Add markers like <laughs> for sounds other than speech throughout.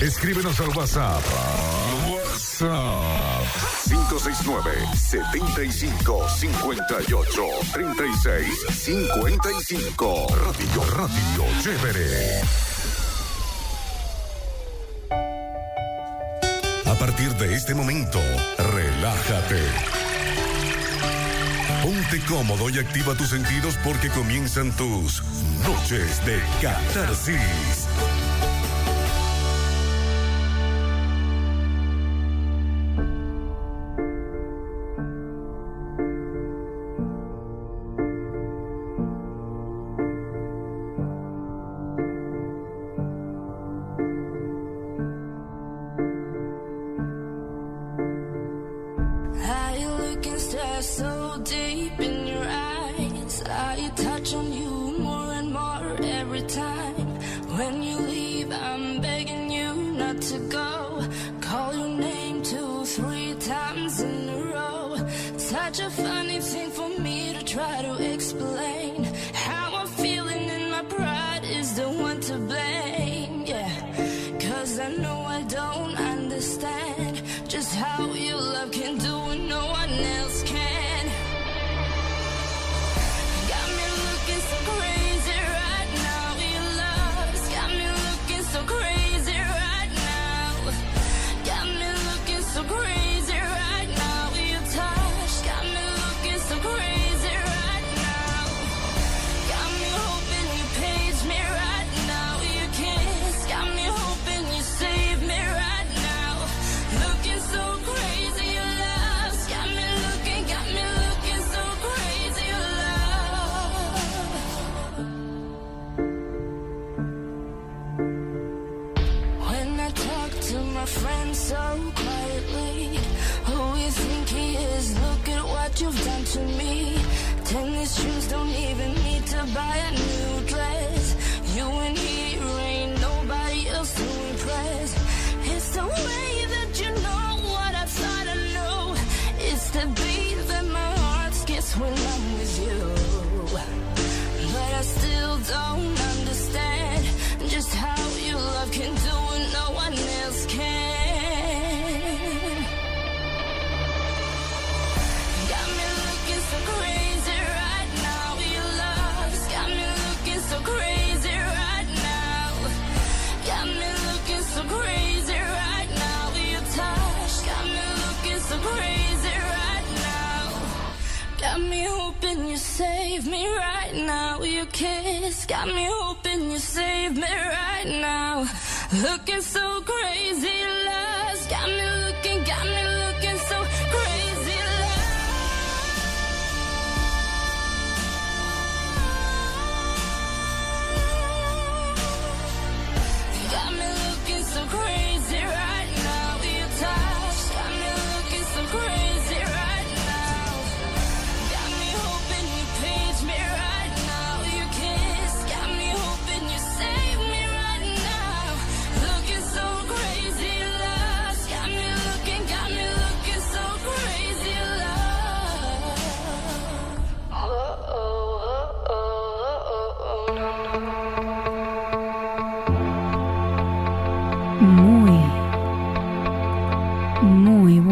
Escríbenos al WhatsApp. WhatsApp 569-7558-3655. Radio Radio Chévere. A partir de este momento, relájate. Ponte cómodo y activa tus sentidos porque comienzan tus noches de catarsis.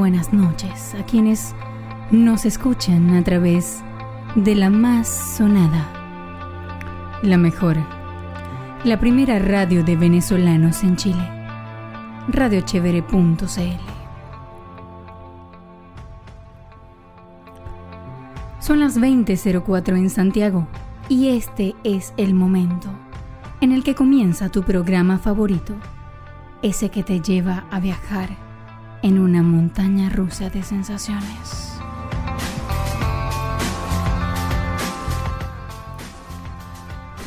buenas noches a quienes nos escuchan a través de la más sonada, la mejor, la primera radio de venezolanos en Chile, radiochevere.cl. Son las 20.04 en Santiago y este es el momento en el que comienza tu programa favorito, ese que te lleva a viajar en una montaña rusa de sensaciones.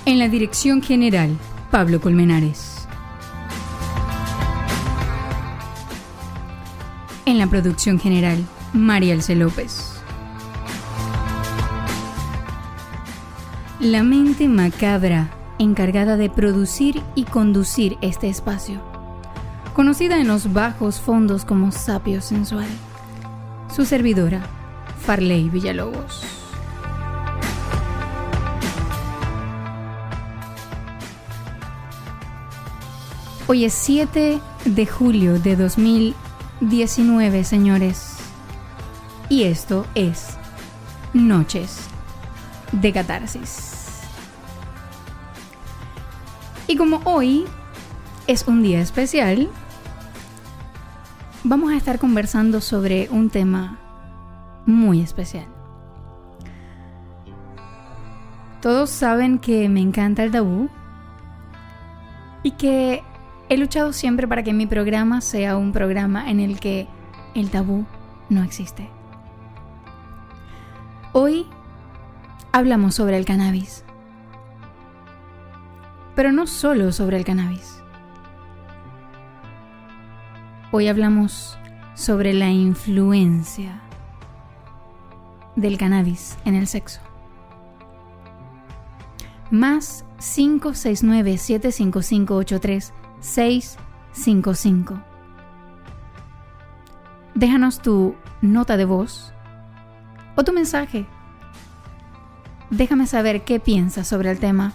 En la dirección general, Pablo Colmenares. En la producción general, María Alce López. La mente macabra, encargada de producir y conducir este espacio conocida en los bajos fondos como Sapio Sensual. Su servidora, Farley Villalobos. Hoy es 7 de julio de 2019, señores. Y esto es Noches de Catarsis. Y como hoy es un día especial, vamos a estar conversando sobre un tema muy especial. Todos saben que me encanta el tabú y que He luchado siempre para que mi programa sea un programa en el que el tabú no existe. Hoy hablamos sobre el cannabis. Pero no solo sobre el cannabis. Hoy hablamos sobre la influencia del cannabis en el sexo. Más 569 75583 655. Déjanos tu nota de voz o tu mensaje. Déjame saber qué piensas sobre el tema.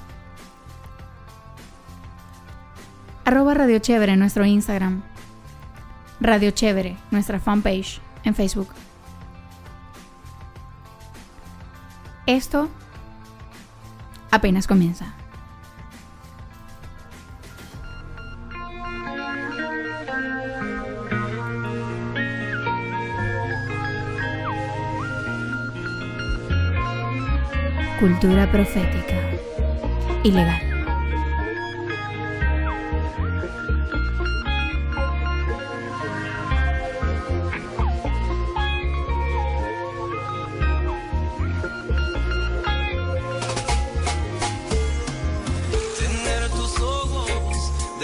Arroba Radio Chévere en nuestro Instagram. Radio Chévere, nuestra fanpage en Facebook. Esto apenas comienza. Cultura profética. Ilegal.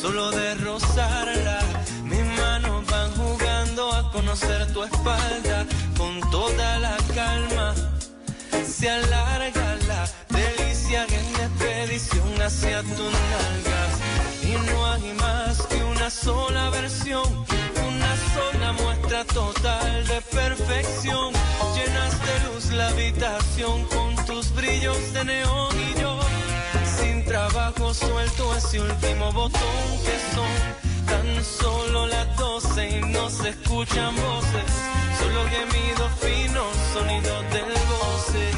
Solo de rozarla. Mis manos van jugando a conocer tu espalda con toda la calma se alarga la delicia en expedición hacia tus nalgas. Y no hay más que una sola versión, una sola muestra total de perfección. Llenas de luz la habitación con tus brillos de neón y yo, sin trabajo suelto ese último botón que son. Tan solo las doce y no se escuchan voces, solo gemidos finos, sonidos del goce.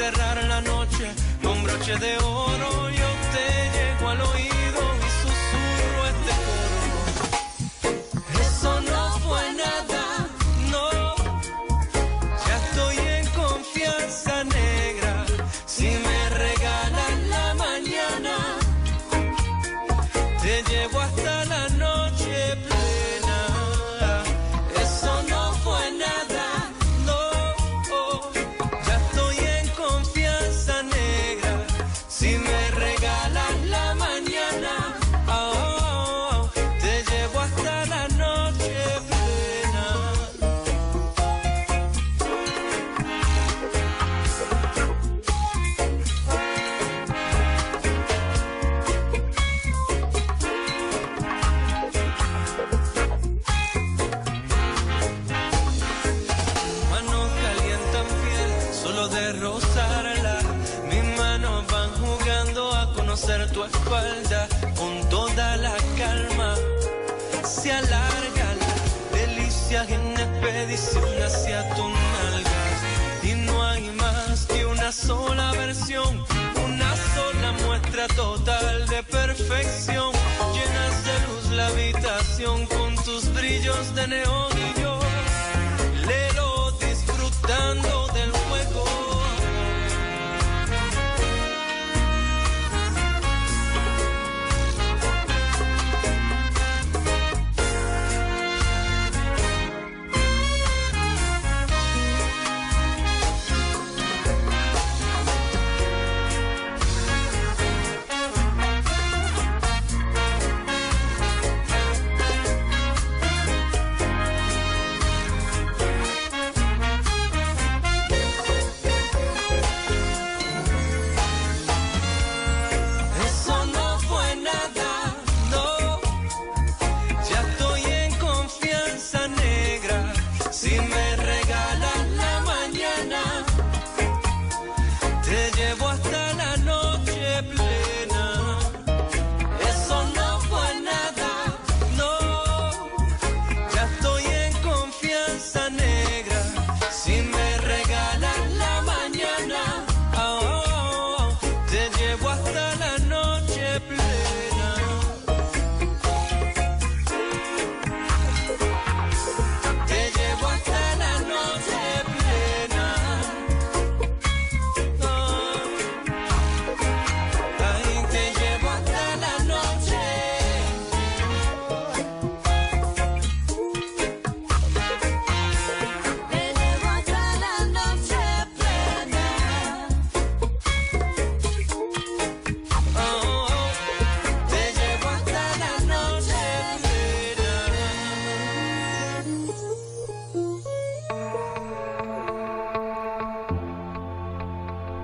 Cerrar la noche con broche de oro. Yo te llego al oído brillos de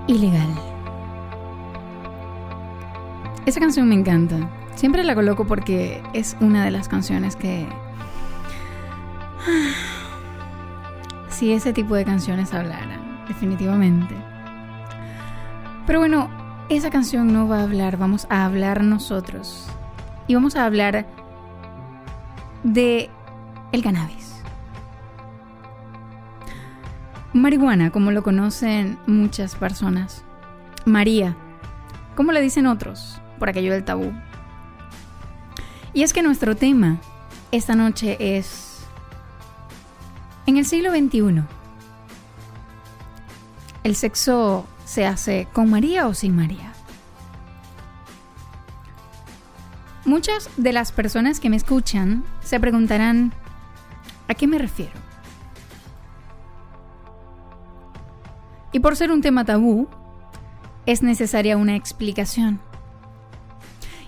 ilegal. Esa canción me encanta. Siempre la coloco porque es una de las canciones que... <sighs> Si ese tipo de canciones hablaran, definitivamente. Pero bueno, esa canción no va a hablar, vamos a hablar nosotros. Y vamos a hablar de el cannabis. Marihuana, como lo conocen muchas personas. María, como le dicen otros por aquello del tabú. Y es que nuestro tema esta noche es en el siglo XXI. ¿El sexo se hace con María o sin María? Muchas de las personas que me escuchan se preguntarán, ¿a qué me refiero? Y por ser un tema tabú, es necesaria una explicación.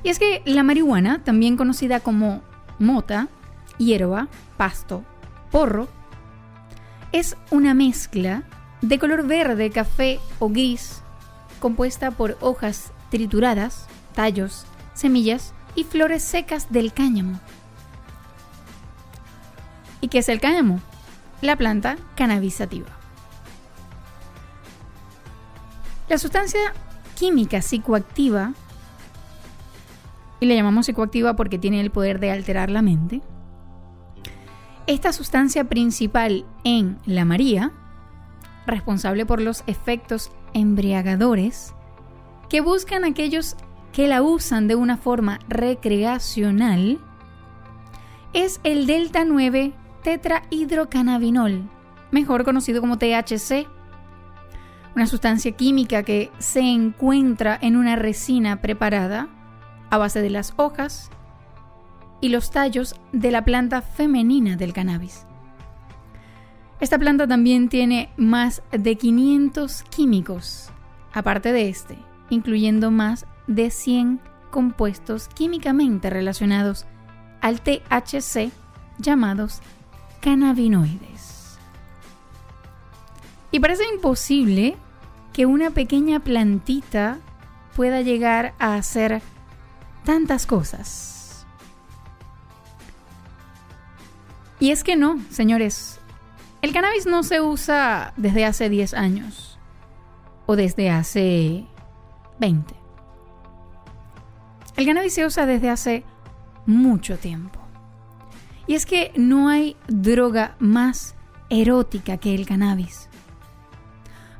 Y es que la marihuana, también conocida como mota, hierba, pasto, porro, es una mezcla de color verde, café o gris, compuesta por hojas trituradas, tallos, semillas y flores secas del cáñamo. ¿Y qué es el cáñamo? La planta cannabisativa. La sustancia química psicoactiva y le llamamos psicoactiva porque tiene el poder de alterar la mente. Esta sustancia principal en la María, responsable por los efectos embriagadores, que buscan aquellos que la usan de una forma recreacional, es el delta 9 tetrahidrocannabinol, mejor conocido como THC, una sustancia química que se encuentra en una resina preparada a base de las hojas y los tallos de la planta femenina del cannabis. Esta planta también tiene más de 500 químicos, aparte de este, incluyendo más de 100 compuestos químicamente relacionados al THC llamados cannabinoides. Y parece imposible que una pequeña plantita pueda llegar a hacer tantas cosas. Y es que no, señores, el cannabis no se usa desde hace 10 años o desde hace 20. El cannabis se usa desde hace mucho tiempo. Y es que no hay droga más erótica que el cannabis.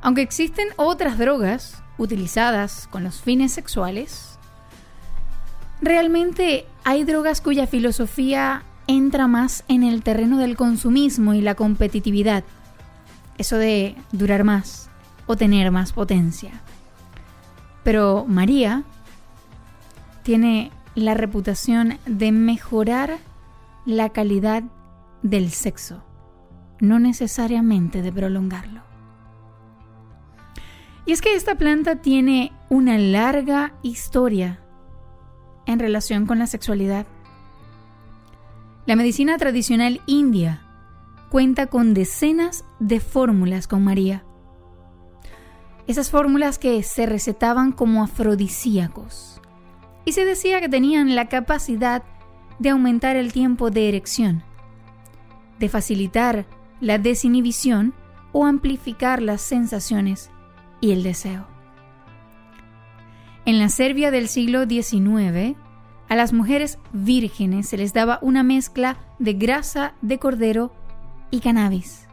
Aunque existen otras drogas utilizadas con los fines sexuales, Realmente hay drogas cuya filosofía entra más en el terreno del consumismo y la competitividad. Eso de durar más o tener más potencia. Pero María tiene la reputación de mejorar la calidad del sexo, no necesariamente de prolongarlo. Y es que esta planta tiene una larga historia en relación con la sexualidad. La medicina tradicional india cuenta con decenas de fórmulas con María. Esas fórmulas que se recetaban como afrodisíacos y se decía que tenían la capacidad de aumentar el tiempo de erección, de facilitar la desinhibición o amplificar las sensaciones y el deseo. En la Serbia del siglo XIX, a las mujeres vírgenes se les daba una mezcla de grasa de cordero y cannabis.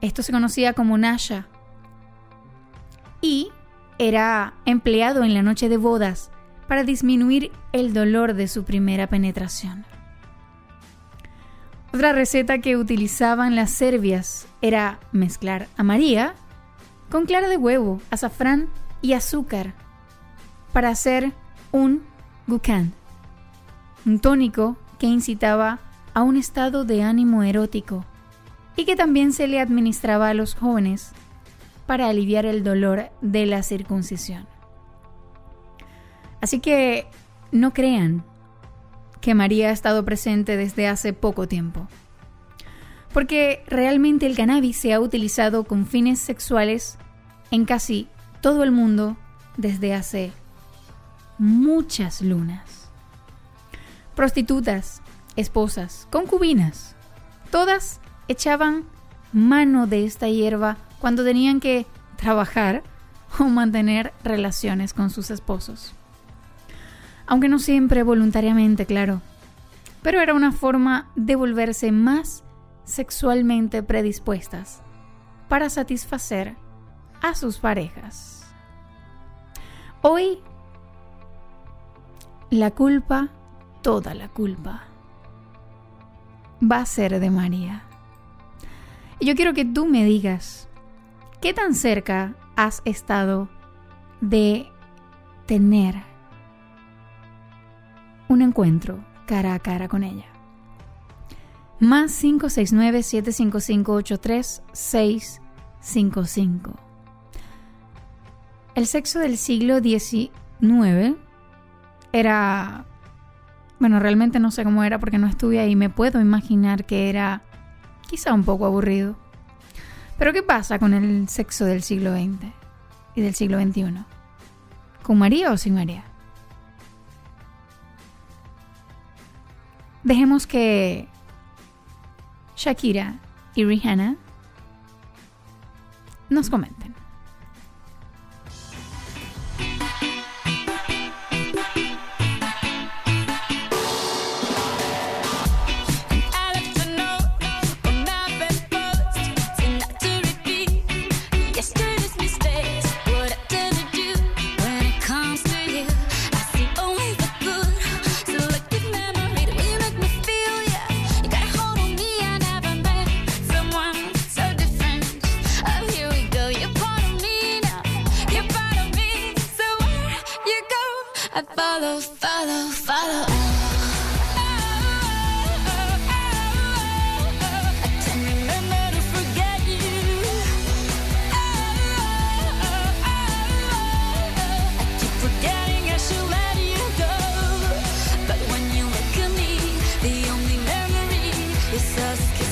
Esto se conocía como nasha y era empleado en la noche de bodas para disminuir el dolor de su primera penetración. Otra receta que utilizaban las serbias era mezclar a María con clara de huevo, azafrán y azúcar para hacer un gukan, un tónico que incitaba a un estado de ánimo erótico y que también se le administraba a los jóvenes para aliviar el dolor de la circuncisión. Así que no crean que María ha estado presente desde hace poco tiempo, porque realmente el cannabis se ha utilizado con fines sexuales en casi todo el mundo desde hace muchas lunas. Prostitutas, esposas, concubinas, todas echaban mano de esta hierba cuando tenían que trabajar o mantener relaciones con sus esposos. Aunque no siempre voluntariamente, claro, pero era una forma de volverse más sexualmente predispuestas para satisfacer a sus parejas. Hoy, la culpa, toda la culpa, va a ser de María. Y yo quiero que tú me digas, ¿qué tan cerca has estado de tener un encuentro cara a cara con ella? Más 569-755-83655. El sexo del siglo XIX era... Bueno, realmente no sé cómo era porque no estuve ahí. Me puedo imaginar que era quizá un poco aburrido. Pero ¿qué pasa con el sexo del siglo XX y del siglo XXI? ¿Con María o sin María? Dejemos que Shakira y Rihanna nos comenten. Just.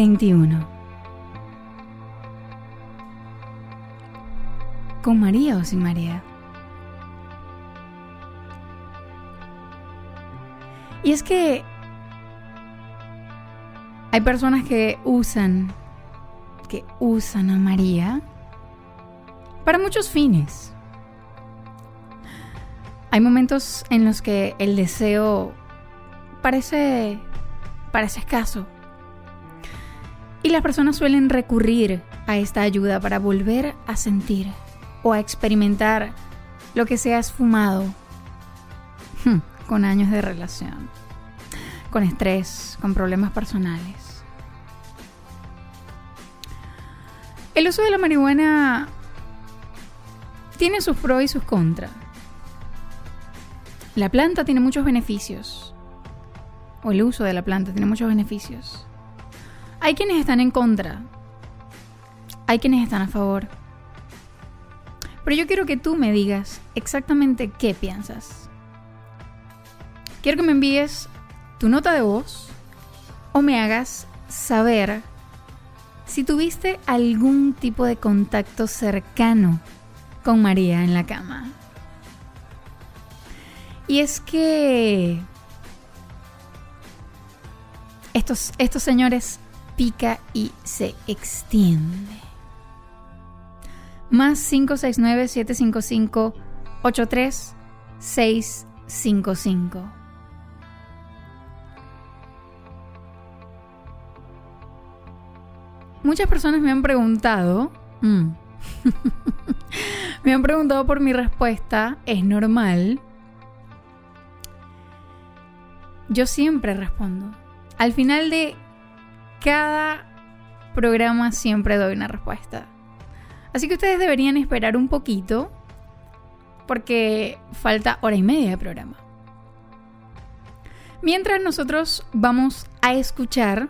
21. ¿Con María o sin María? Y es que hay personas que usan, que usan a María para muchos fines. Hay momentos en los que el deseo parece, parece escaso las personas suelen recurrir a esta ayuda para volver a sentir o a experimentar lo que se ha esfumado hmm, con años de relación, con estrés, con problemas personales. El uso de la marihuana tiene sus pros y sus contras. La planta tiene muchos beneficios. O el uso de la planta tiene muchos beneficios. Hay quienes están en contra. Hay quienes están a favor. Pero yo quiero que tú me digas exactamente qué piensas. Quiero que me envíes tu nota de voz o me hagas saber si tuviste algún tipo de contacto cercano con María en la cama. Y es que estos, estos señores pica y se extiende. Más 569-755-83655. Muchas personas me han preguntado, mm, <laughs> me han preguntado por mi respuesta, es normal, yo siempre respondo. Al final de cada programa siempre doy una respuesta. Así que ustedes deberían esperar un poquito porque falta hora y media de programa. Mientras nosotros vamos a escuchar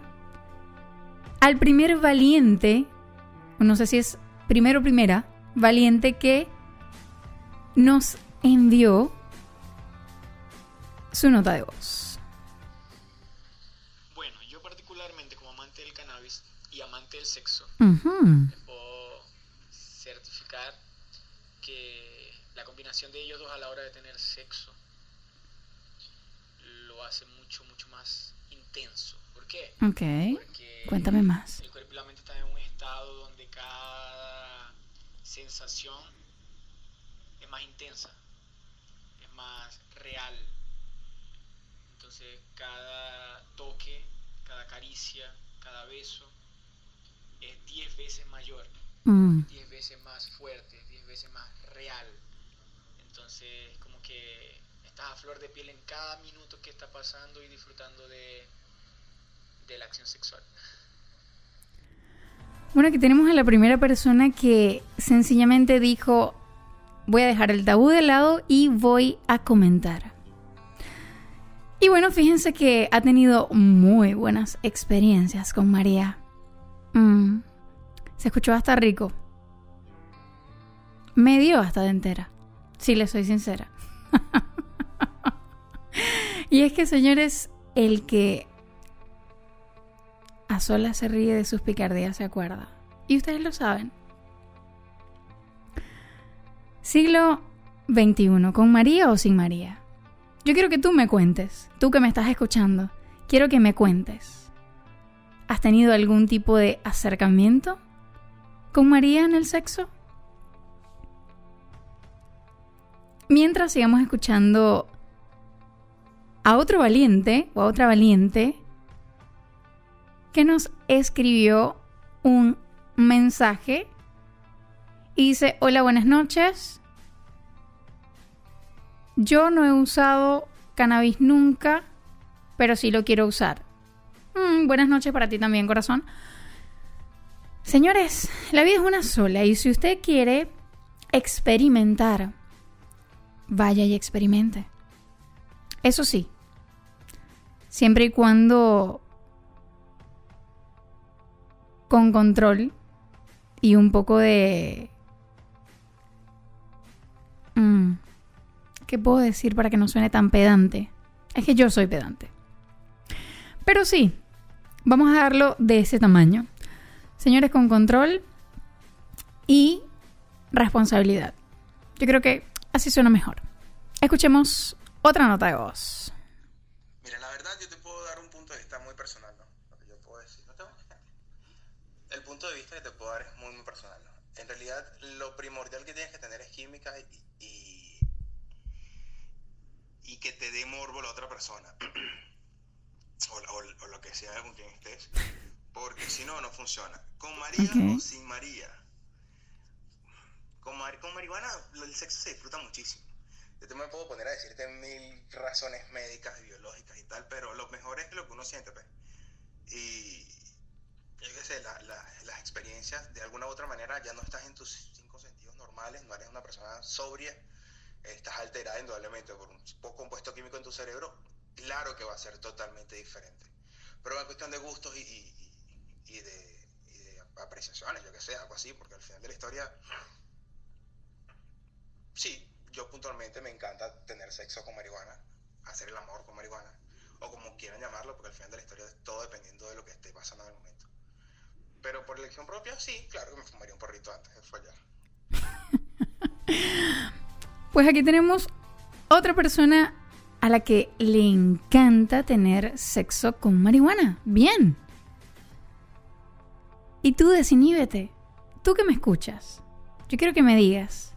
al primer valiente, no sé si es primero o primera, valiente que nos envió su nota de voz. Puedo certificar que la combinación de ellos dos a la hora de tener sexo lo hace mucho, mucho más intenso. ¿Por qué? Ok. Porque Cuéntame más. El cuerpo y la mente están en un estado donde cada sensación es más intensa, es más real. Entonces cada toque, cada caricia, cada beso es 10 veces mayor, 10 mm. veces más fuerte, 10 veces más real. Entonces, como que estás a flor de piel en cada minuto que está pasando y disfrutando de, de la acción sexual. Bueno, aquí tenemos a la primera persona que sencillamente dijo, voy a dejar el tabú de lado y voy a comentar. Y bueno, fíjense que ha tenido muy buenas experiencias con María. Mm. Se escuchó hasta rico. Me dio hasta de entera. Si le soy sincera. <laughs> y es que, señores, el que a solas se ríe de sus picardías se acuerda. Y ustedes lo saben. Siglo XXI, ¿con María o sin María? Yo quiero que tú me cuentes, tú que me estás escuchando, quiero que me cuentes. ¿Has tenido algún tipo de acercamiento con María en el sexo? Mientras sigamos escuchando a otro valiente o a otra valiente que nos escribió un mensaje y dice, hola, buenas noches. Yo no he usado cannabis nunca, pero sí lo quiero usar. Mm, buenas noches para ti también, corazón. Señores, la vida es una sola y si usted quiere experimentar, vaya y experimente. Eso sí, siempre y cuando con control y un poco de... Mm, ¿Qué puedo decir para que no suene tan pedante? Es que yo soy pedante. Pero sí, Vamos a darlo de ese tamaño. Señores, con control y responsabilidad. Yo creo que así suena mejor. Escuchemos otra nota de voz. Mira, la verdad yo te puedo dar un punto de vista muy personal, ¿no? Lo que yo puedo decir. No El punto de vista que te puedo dar es muy, muy personal. ¿no? En realidad, lo primordial que tienes que tener es química y, y, y que te dé morbo la otra persona. <clears throat> o, lo que sea con quien estés, porque si no, no funciona. Con María o sin María. Con, con marihuana el sexo se disfruta muchísimo. Yo te me puedo poner a decirte mil razones médicas y biológicas y tal, pero lo mejor es lo que uno siente. Pues. Y yo qué sé, las experiencias de alguna u otra manera ya no estás en tus cinco sentidos normales, no eres una persona sobria, estás alterada indudablemente por un poco compuesto químico en tu cerebro claro que va a ser totalmente diferente. Pero es cuestión de gustos y, y, de, apreciaciones, yo que sé, algo así, porque al final de la historia, sí, yo puntualmente me encanta tener sexo con marihuana, hacer el amor con marihuana, o como quieran llamarlo, porque al final de la historia es todo dependiendo de lo que esté pasando en el momento. Pero por elección propia, sí, claro que me fumaría un porrito antes de follar. <laughs> Pues aquí tenemos otra persona a la que le encanta tener sexo con marihuana. Bien. Y tú desiníbete. Tú que me escuchas. Yo quiero que me digas.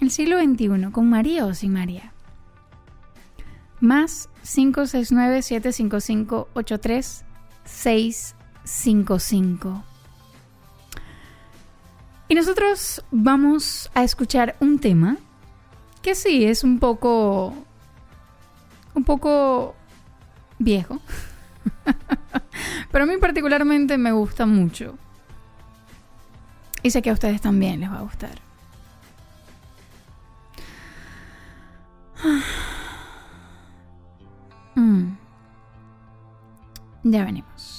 El siglo XXI, ¿con María o sin María? Más 569-755-83655. Y nosotros vamos a escuchar un tema que sí, es un poco... un poco viejo. <laughs> Pero a mí particularmente me gusta mucho. Y sé que a ustedes también les va a gustar. <sighs> Mm. Ya venimos.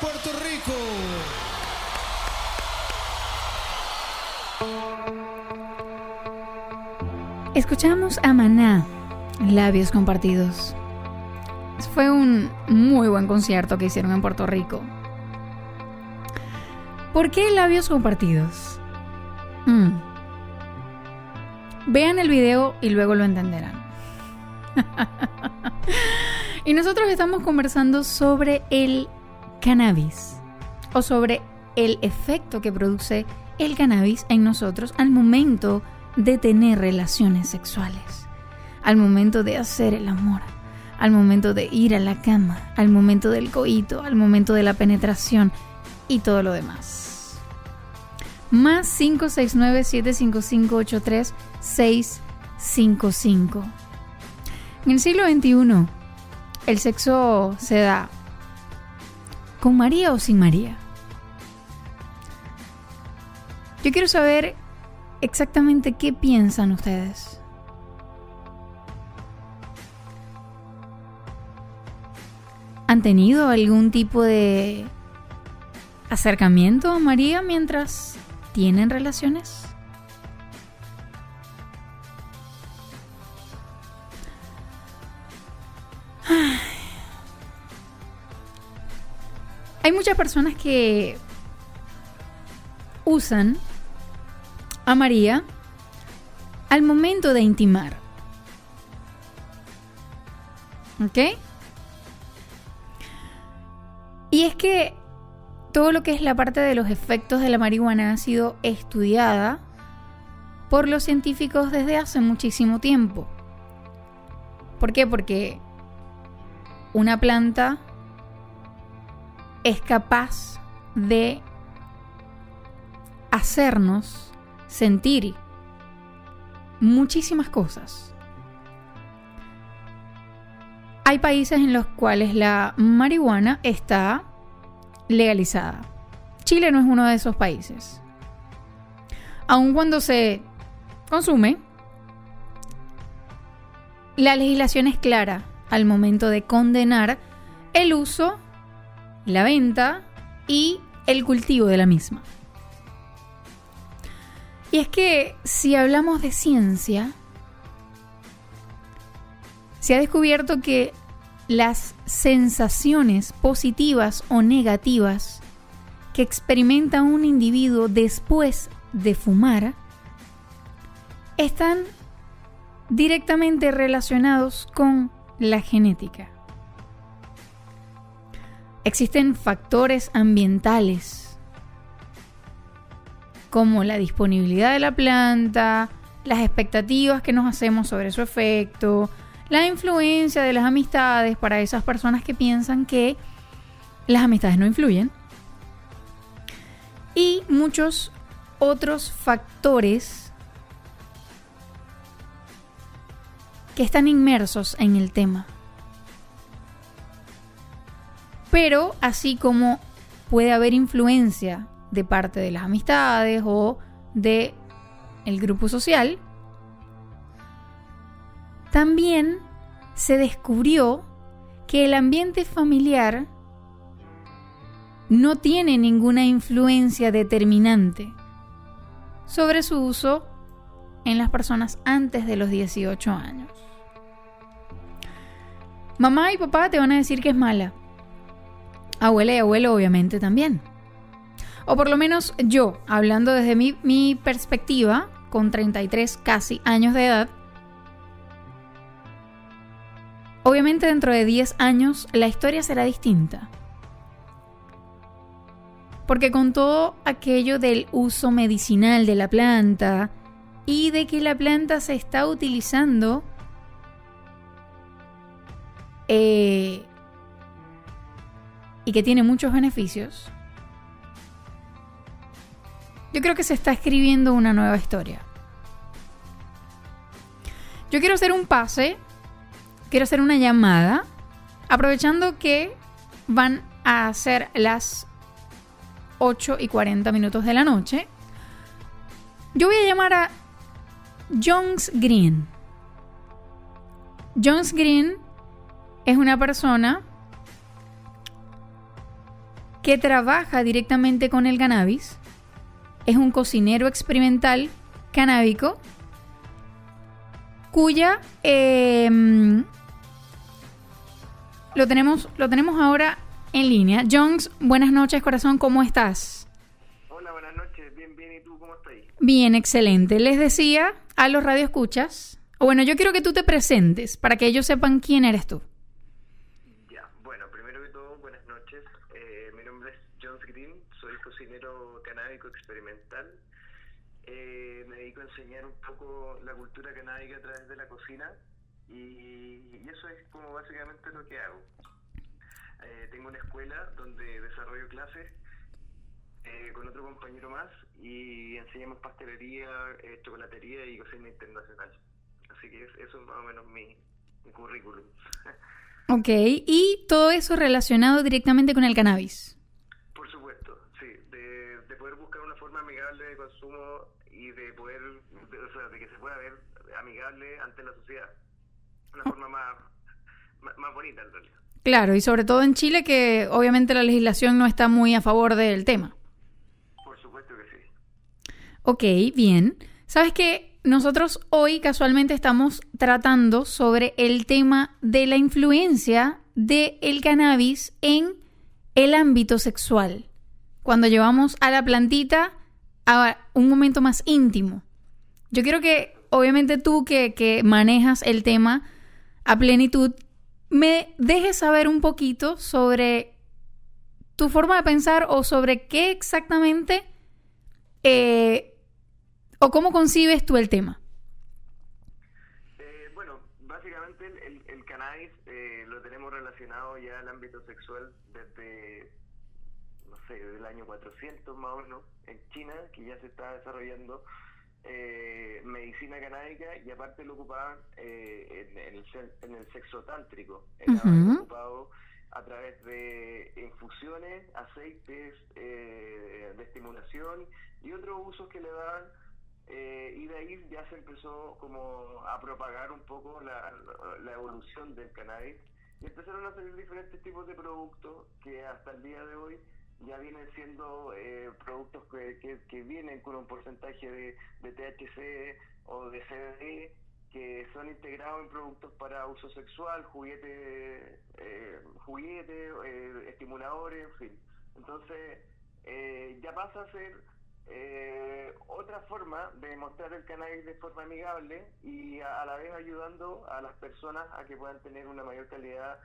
Puerto Rico. Escuchamos a Maná, Labios Compartidos. Fue un muy buen concierto que hicieron en Puerto Rico. ¿Por qué labios compartidos? Mm. Vean el video y luego lo entenderán. <laughs> y nosotros estamos conversando sobre el cannabis o sobre el efecto que produce el cannabis en nosotros al momento de tener relaciones sexuales, al momento de hacer el amor, al momento de ir a la cama, al momento del coito, al momento de la penetración y todo lo demás. Más 569-755-83-655. En el siglo XXI, el sexo se da con María o sin María. Yo quiero saber exactamente qué piensan ustedes. ¿Han tenido algún tipo de acercamiento a María mientras tienen relaciones? Hay muchas personas que usan a María al momento de intimar. ¿Ok? Y es que todo lo que es la parte de los efectos de la marihuana ha sido estudiada por los científicos desde hace muchísimo tiempo. ¿Por qué? Porque una planta es capaz de hacernos sentir muchísimas cosas. Hay países en los cuales la marihuana está legalizada. Chile no es uno de esos países. Aun cuando se consume, la legislación es clara al momento de condenar el uso, la venta y el cultivo de la misma. Y es que si hablamos de ciencia, se ha descubierto que las sensaciones positivas o negativas que experimenta un individuo después de fumar están directamente relacionados con la genética. Existen factores ambientales como la disponibilidad de la planta, las expectativas que nos hacemos sobre su efecto, la influencia de las amistades para esas personas que piensan que las amistades no influyen y muchos otros factores que están inmersos en el tema. Pero así como puede haber influencia de parte de las amistades o de el grupo social, también se descubrió que el ambiente familiar no tiene ninguna influencia determinante sobre su uso en las personas antes de los 18 años. Mamá y papá te van a decir que es mala. Abuela y abuelo obviamente también. O por lo menos yo, hablando desde mi, perspectiva, con 33 casi años de edad, obviamente dentro de 10 años la historia será distinta. Porque con todo aquello del uso medicinal de la planta y de que la planta se está utilizando eh, y que tiene muchos beneficios, yo creo que se está escribiendo una nueva historia. Yo quiero hacer un pase, quiero hacer una llamada, aprovechando que van a ser las 8 y 40 minutos de la noche. Yo voy a llamar a Jones Green. Jones Green es una persona que trabaja directamente con el cannabis. Es un cocinero experimental canábico cuya em, lo tenemos lo tenemos ahora en línea. Jones, buenas noches, corazón, ¿cómo estás? Hola, buenas noches, bien, bien, ¿y tú cómo estás? Bien, excelente. Les decía a los radioescuchas, o bueno, yo quiero que tú te presentes para que ellos sepan quién eres tú. Ya, bueno, primero que todo, buenas noches. Eh, mi nombre es Jones Green, soy cocinero canábico experimental. Eh, me dedico a enseñar un poco la cultura canábica a través de la cocina y, y eso es como básicamente lo que hago. Eh, tengo una escuela donde desarrollo clases eh, con otro compañero más y enseñamos pastelería, eh, chocolatería y cocina internacional. Así que eso es más o menos mi, currículum. <laughs> ok, ¿y todo eso relacionado directamente con el cannabis? Por supuesto, sí, de, de poder buscar una forma amigable de consumo y de poder, o sea, de que se pueda ver amigable ante la sociedad. Una forma más, más bonita en realidad. Claro, y sobre todo en Chile que obviamente la legislación no está muy a favor del tema. Por supuesto que sí. Ok, bien. ¿Sabes qué? Nosotros hoy casualmente estamos tratando sobre el tema de la influencia del cannabis en el ámbito sexual. Cuando llevamos a la plantita a un momento más íntimo. Yo quiero que, obviamente tú que, manejas el tema a plenitud, me dejes saber un poquito sobre tu forma de pensar o sobre qué exactamente eh, o cómo concibes tú el tema. Eh, bueno, básicamente el, cannabis eh, lo tenemos relacionado ya al ámbito sexual desde, no sé, desde el año 400 más o menos, en China, que ya se está desarrollando eh, medicina canábica y aparte lo ocupaban eh, en, el, en, el, sexo tántrico. Era ocupado a través de infusiones, aceites eh, de estimulación y otros usos que le daban. Eh, y de ahí ya se empezó como a propagar un poco la, la evolución del cannabis y empezaron a salir diferentes tipos de productos que hasta el día de hoy ya vienen siendo eh, productos que, que, vienen con un porcentaje de, de THC o de CBD que son integrados en productos para uso sexual, juguete, eh, juguete eh, estimuladores, en fin. Entonces, eh, ya pasa a ser eh, otra forma de mostrar el cannabis de forma amigable y a, la vez ayudando a las personas a que puedan tener una mayor calidad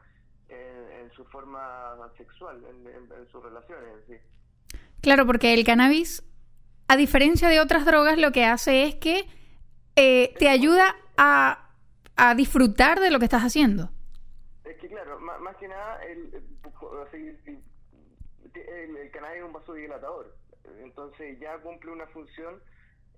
en, su forma sexual, en, sus relaciones. Sí. Claro, porque el cannabis, a diferencia de otras drogas, lo que hace es que eh, te ayuda a, a, disfrutar de lo que estás haciendo. Es que claro, más, que nada, el, el, cannabis es un vasodilatador, entonces ya cumple una función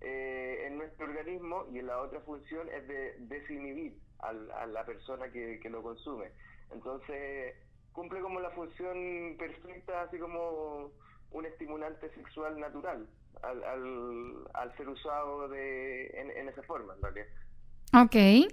eh, en nuestro organismo y la otra función es de desinhibir a la persona que, que lo consume. Entonces, cumple como la función perfecta, así como un estimulante sexual natural al, al, ser usado de, en, esa forma, en realidad. Ok.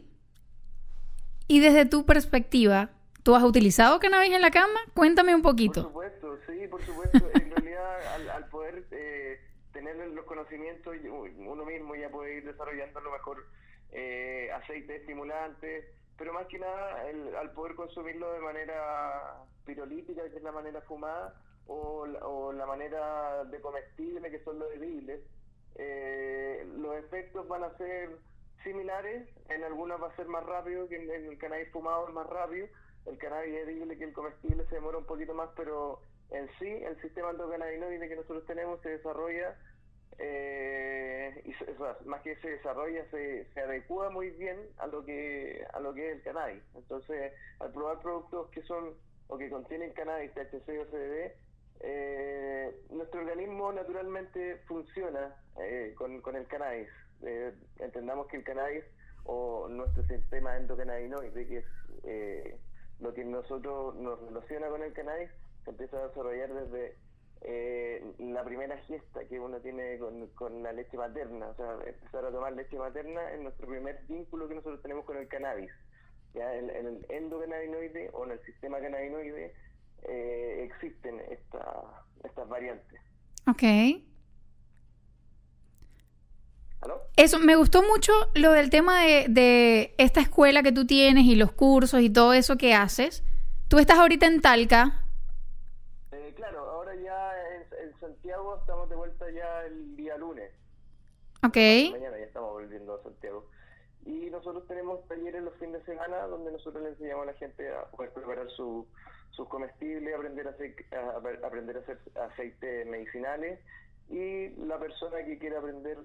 Y desde tu perspectiva, ¿tú has utilizado cannabis en la cama? Cuéntame un poquito. Por supuesto, sí, por supuesto. en realidad, <laughs> al, poder eh, tener los conocimientos, uno mismo ya puede ir desarrollando a lo mejor eh, aceite estimulante pero más que nada el, al poder consumirlo de manera pirolítica, que es la manera fumada, o, o la manera de comestible, que son los edibles, eh, los efectos van a ser similares, en algunos va a ser más rápido, que en, el cannabis fumado es más rápido, el cannabis edible que el comestible se demora un poquito más, pero en sí el sistema endocannabinoide que nosotros tenemos se desarrolla eh, y más que se desarrolla, se, se adecua muy bien a lo que a lo que es el cannabis. Entonces, al probar productos que son o que contienen cannabis, THC o CBD, eh, nuestro organismo naturalmente funciona eh, con, con el cannabis. Eh, entendamos que el cannabis o nuestro sistema endocannabinoide, que es eh, lo que nosotros nos relaciona con el cannabis, se empieza a desarrollar desde eh, la primera gesta que uno tiene con, con, la leche materna, o sea, empezar a tomar leche materna es nuestro primer vínculo que nosotros tenemos con el cannabis. ¿ya? En, el endocannabinoide o en el sistema cannabinoide eh, existen esta, estas variantes. Ok. Eso, me gustó mucho lo del tema de, de, esta escuela que tú tienes y los cursos y todo eso que haces. Tú estás ahorita en Talca. Eh, claro, ahora ya en, Santiago estamos de vuelta ya el día lunes. Ok. Mañana ya estamos volviendo a Santiago. Y nosotros tenemos talleres los fines de semana donde nosotros le enseñamos a la gente a poder preparar su, sus comestibles, aprender a, hacer, a, aprender a hacer aceites medicinales y la persona que quiere aprender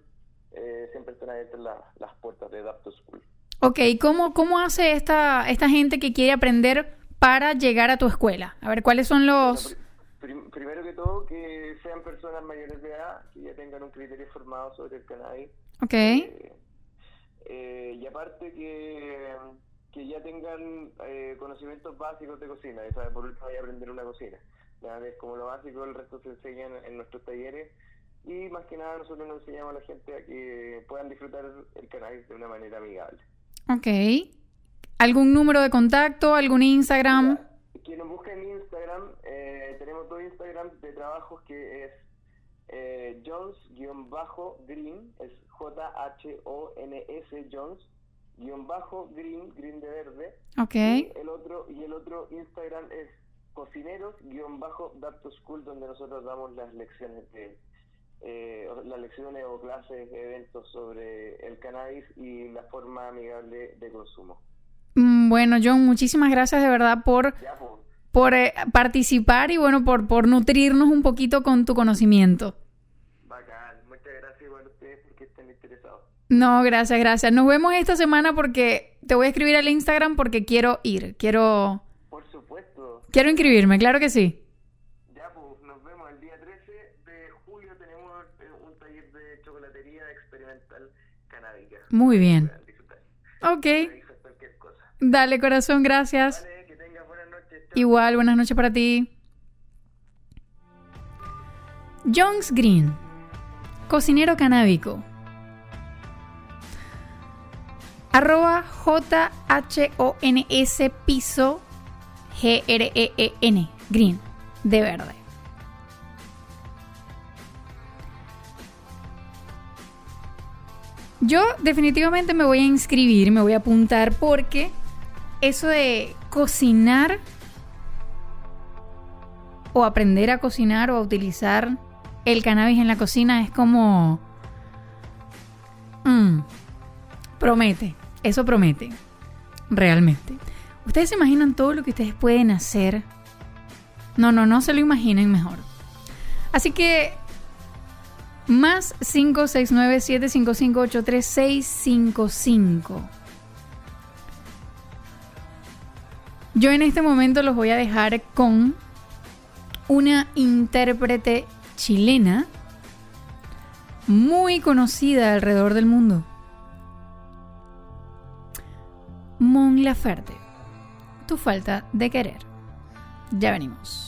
eh, siempre están abiertas las puertas de Adapt School. Ok, ¿cómo, cómo hace esta, esta gente que quiere aprender para llegar a tu escuela? A ver, ¿cuáles son los...? Primero que todo, que sean personas mayores de edad, que ya tengan un criterio formado sobre el cannabis. Ok. Eh, eh, y aparte que, que ya tengan conocimientos básicos de cocina, ¿sabes? por último, a aprender una cocina. Es como lo básico, el resto se enseña en nuestros talleres y más que nada nosotros nos enseñamos a la gente a que puedan disfrutar el cannabis de una manera amigable. Ok. ¿Algún número de contacto? ¿Algún Instagram? Quien nos busque en Instagram, eh, tenemos dos Instagram de trabajos que es eh, Jones-Green, es J-H-O-N-S Jones-Green, Green de verde. Ok. Y el otro, y el otro Instagram es cocineros-Dapto School, donde nosotros damos las lecciones de eh, las lecciones o clases, eventos sobre el cannabis y la forma amigable de consumo. Mm, bueno, John, muchísimas gracias de verdad por, pues. por eh, participar y bueno, por, por nutrirnos un poquito con tu conocimiento. Bacán, muchas gracias a ustedes porque estén interesados. No, gracias, gracias. Nos vemos esta semana porque te voy a escribir al Instagram porque quiero ir, quiero... Por supuesto. Quiero inscribirme, claro que sí. Muy bien. Ok. Dale, corazón, gracias. Igual, buenas noches para ti. Jones Green, cocinero canábico. Arroba J-H-O-N-S piso G-R-E-E-N, Green, de verde. Yo definitivamente me voy a inscribir, me voy a apuntar porque eso de cocinar o aprender a cocinar o a utilizar el cannabis en la cocina es como... Mm, promete, eso promete, realmente. ¿Ustedes se imaginan todo lo que ustedes pueden hacer? No, no, no se lo imaginen mejor. Así que más 569-755-83655. Yo en este momento los voy a dejar con una intérprete chilena muy conocida alrededor del mundo. Mon Laferte. Tu falta de querer. Ya venimos.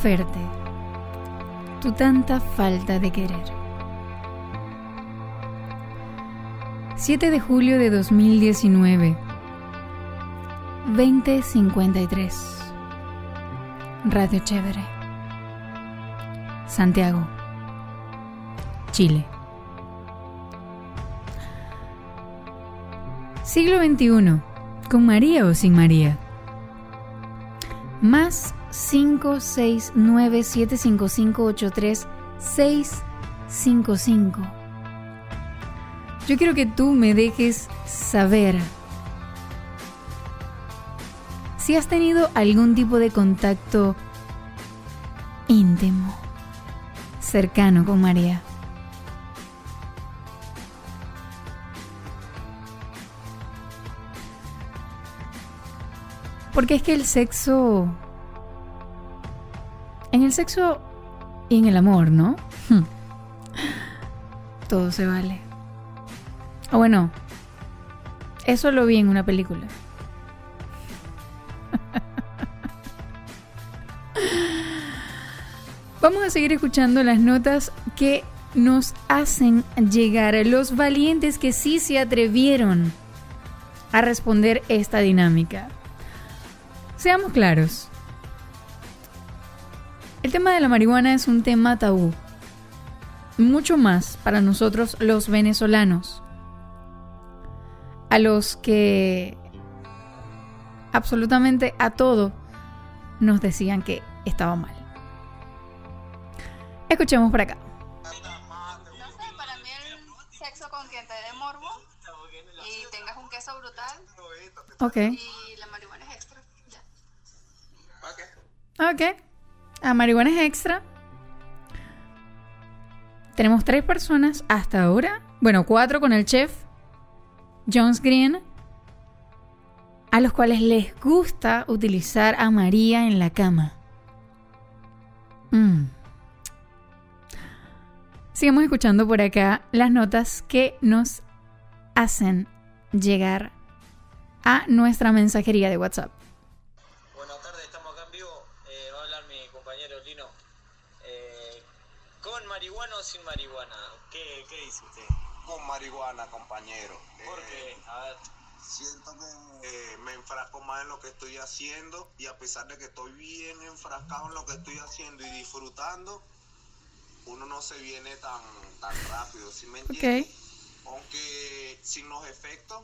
Mon Laferte, tu tanta falta de querer. 7 de julio de 2019, 2053. Radio Chévere. Santiago, Chile. Siglo XXI. ¿Con María o sin María? Más 569 755 655. Yo quiero que tú me dejes saber si has tenido algún tipo de contacto íntimo, cercano con María. Porque es que el sexo... En el sexo y en el amor, ¿no? Todo se vale. O bueno, eso lo vi en una película. <laughs> Vamos a seguir escuchando las notas que nos hacen llegar los valientes que sí se atrevieron a responder esta dinámica. Seamos claros. El tema de la marihuana es un tema tabú. Mucho más para nosotros los venezolanos. A los que absolutamente a todo nos decían que estaba mal. Escuchemos por acá. No sé, para mí el sexo con quien te dé morbo y tengas un queso brutal. Ok. Y la marihuana es extra. Ya. Ok. A marihuana es extra. Tenemos tres personas hasta ahora. Bueno, cuatro con el chef. Jones Green. A los cuales les gusta utilizar a María en la cama. Mm. Sigamos escuchando por acá las notas que nos hacen llegar a nuestra mensajería de WhatsApp. Buenas tardes, estamos acá en vivo. Eh, va a hablar mi compañero Lino. Eh, ¿Con marihuana o sin marihuana? ¿Qué, qué dice usted? Con marihuana, compañero. ¿Por qué? A ver. Siento que eh, me enfrasco más en lo que estoy haciendo y a pesar de que estoy bien enfrascado en lo que estoy haciendo y disfrutando, uno no se viene tan, tan rápido, ¿sí me entiendes? Aunque sin los efectos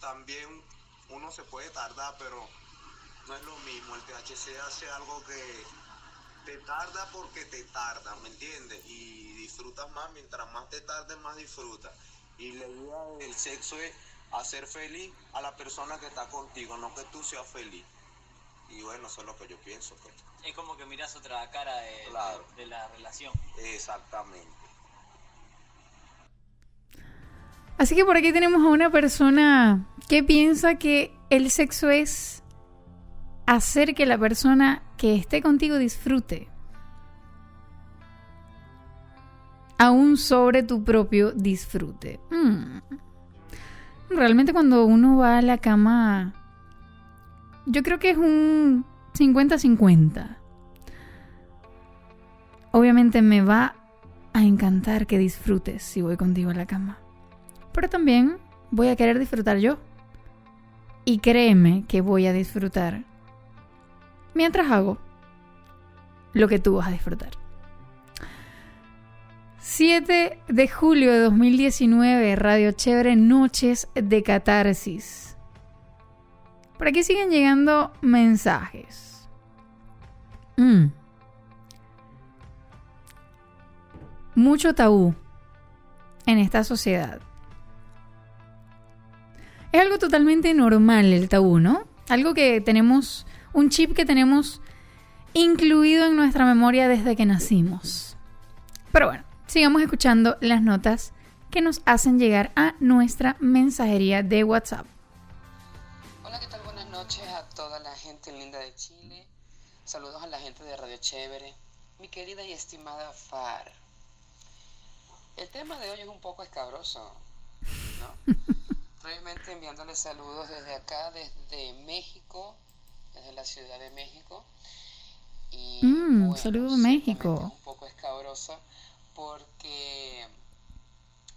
también uno se puede tardar, pero no es lo mismo. El THC hace algo que te tarda porque te tarda, ¿me entiendes? Y disfrutas más, mientras más te tardes, más disfrutas. Y la idea del sexo es hacer feliz a la persona que está contigo, no que tú seas feliz. Y bueno, eso es lo que yo pienso. Pues. Es como que miras otra cara de, Claro. de, de la relación. Exactamente. Así que por aquí tenemos a una persona que piensa que el sexo es hacer que la persona que esté contigo disfrute. Aún sobre tu propio disfrute. Mm. Realmente cuando uno va a la cama, yo creo que es un 50-50. Obviamente me va a encantar que disfrutes si voy contigo a la cama. Pero también voy a querer disfrutar yo. Y créeme que voy a disfrutar mientras hago lo que tú vas a disfrutar. 7 de julio de 2019, Radio Chévere, Noches de Catarsis. Por aquí siguen llegando mensajes. Mm. Mucho tabú en esta sociedad. Es algo totalmente normal el tabú, ¿no? Algo que tenemos, un chip que tenemos incluido en nuestra memoria desde que nacimos. Pero bueno, sigamos escuchando las notas que nos hacen llegar a nuestra mensajería de WhatsApp. Hola, ¿qué tal? Buenas noches a toda la gente linda de Chile. Saludos a la gente de Radio Chévere. Mi querida y estimada FAR. El tema de hoy es un poco escabroso, ¿no? <laughs> Brevemente enviándole saludos desde acá, desde México, desde la Ciudad de México. Y mm, saludos México. Un poco escabrosa porque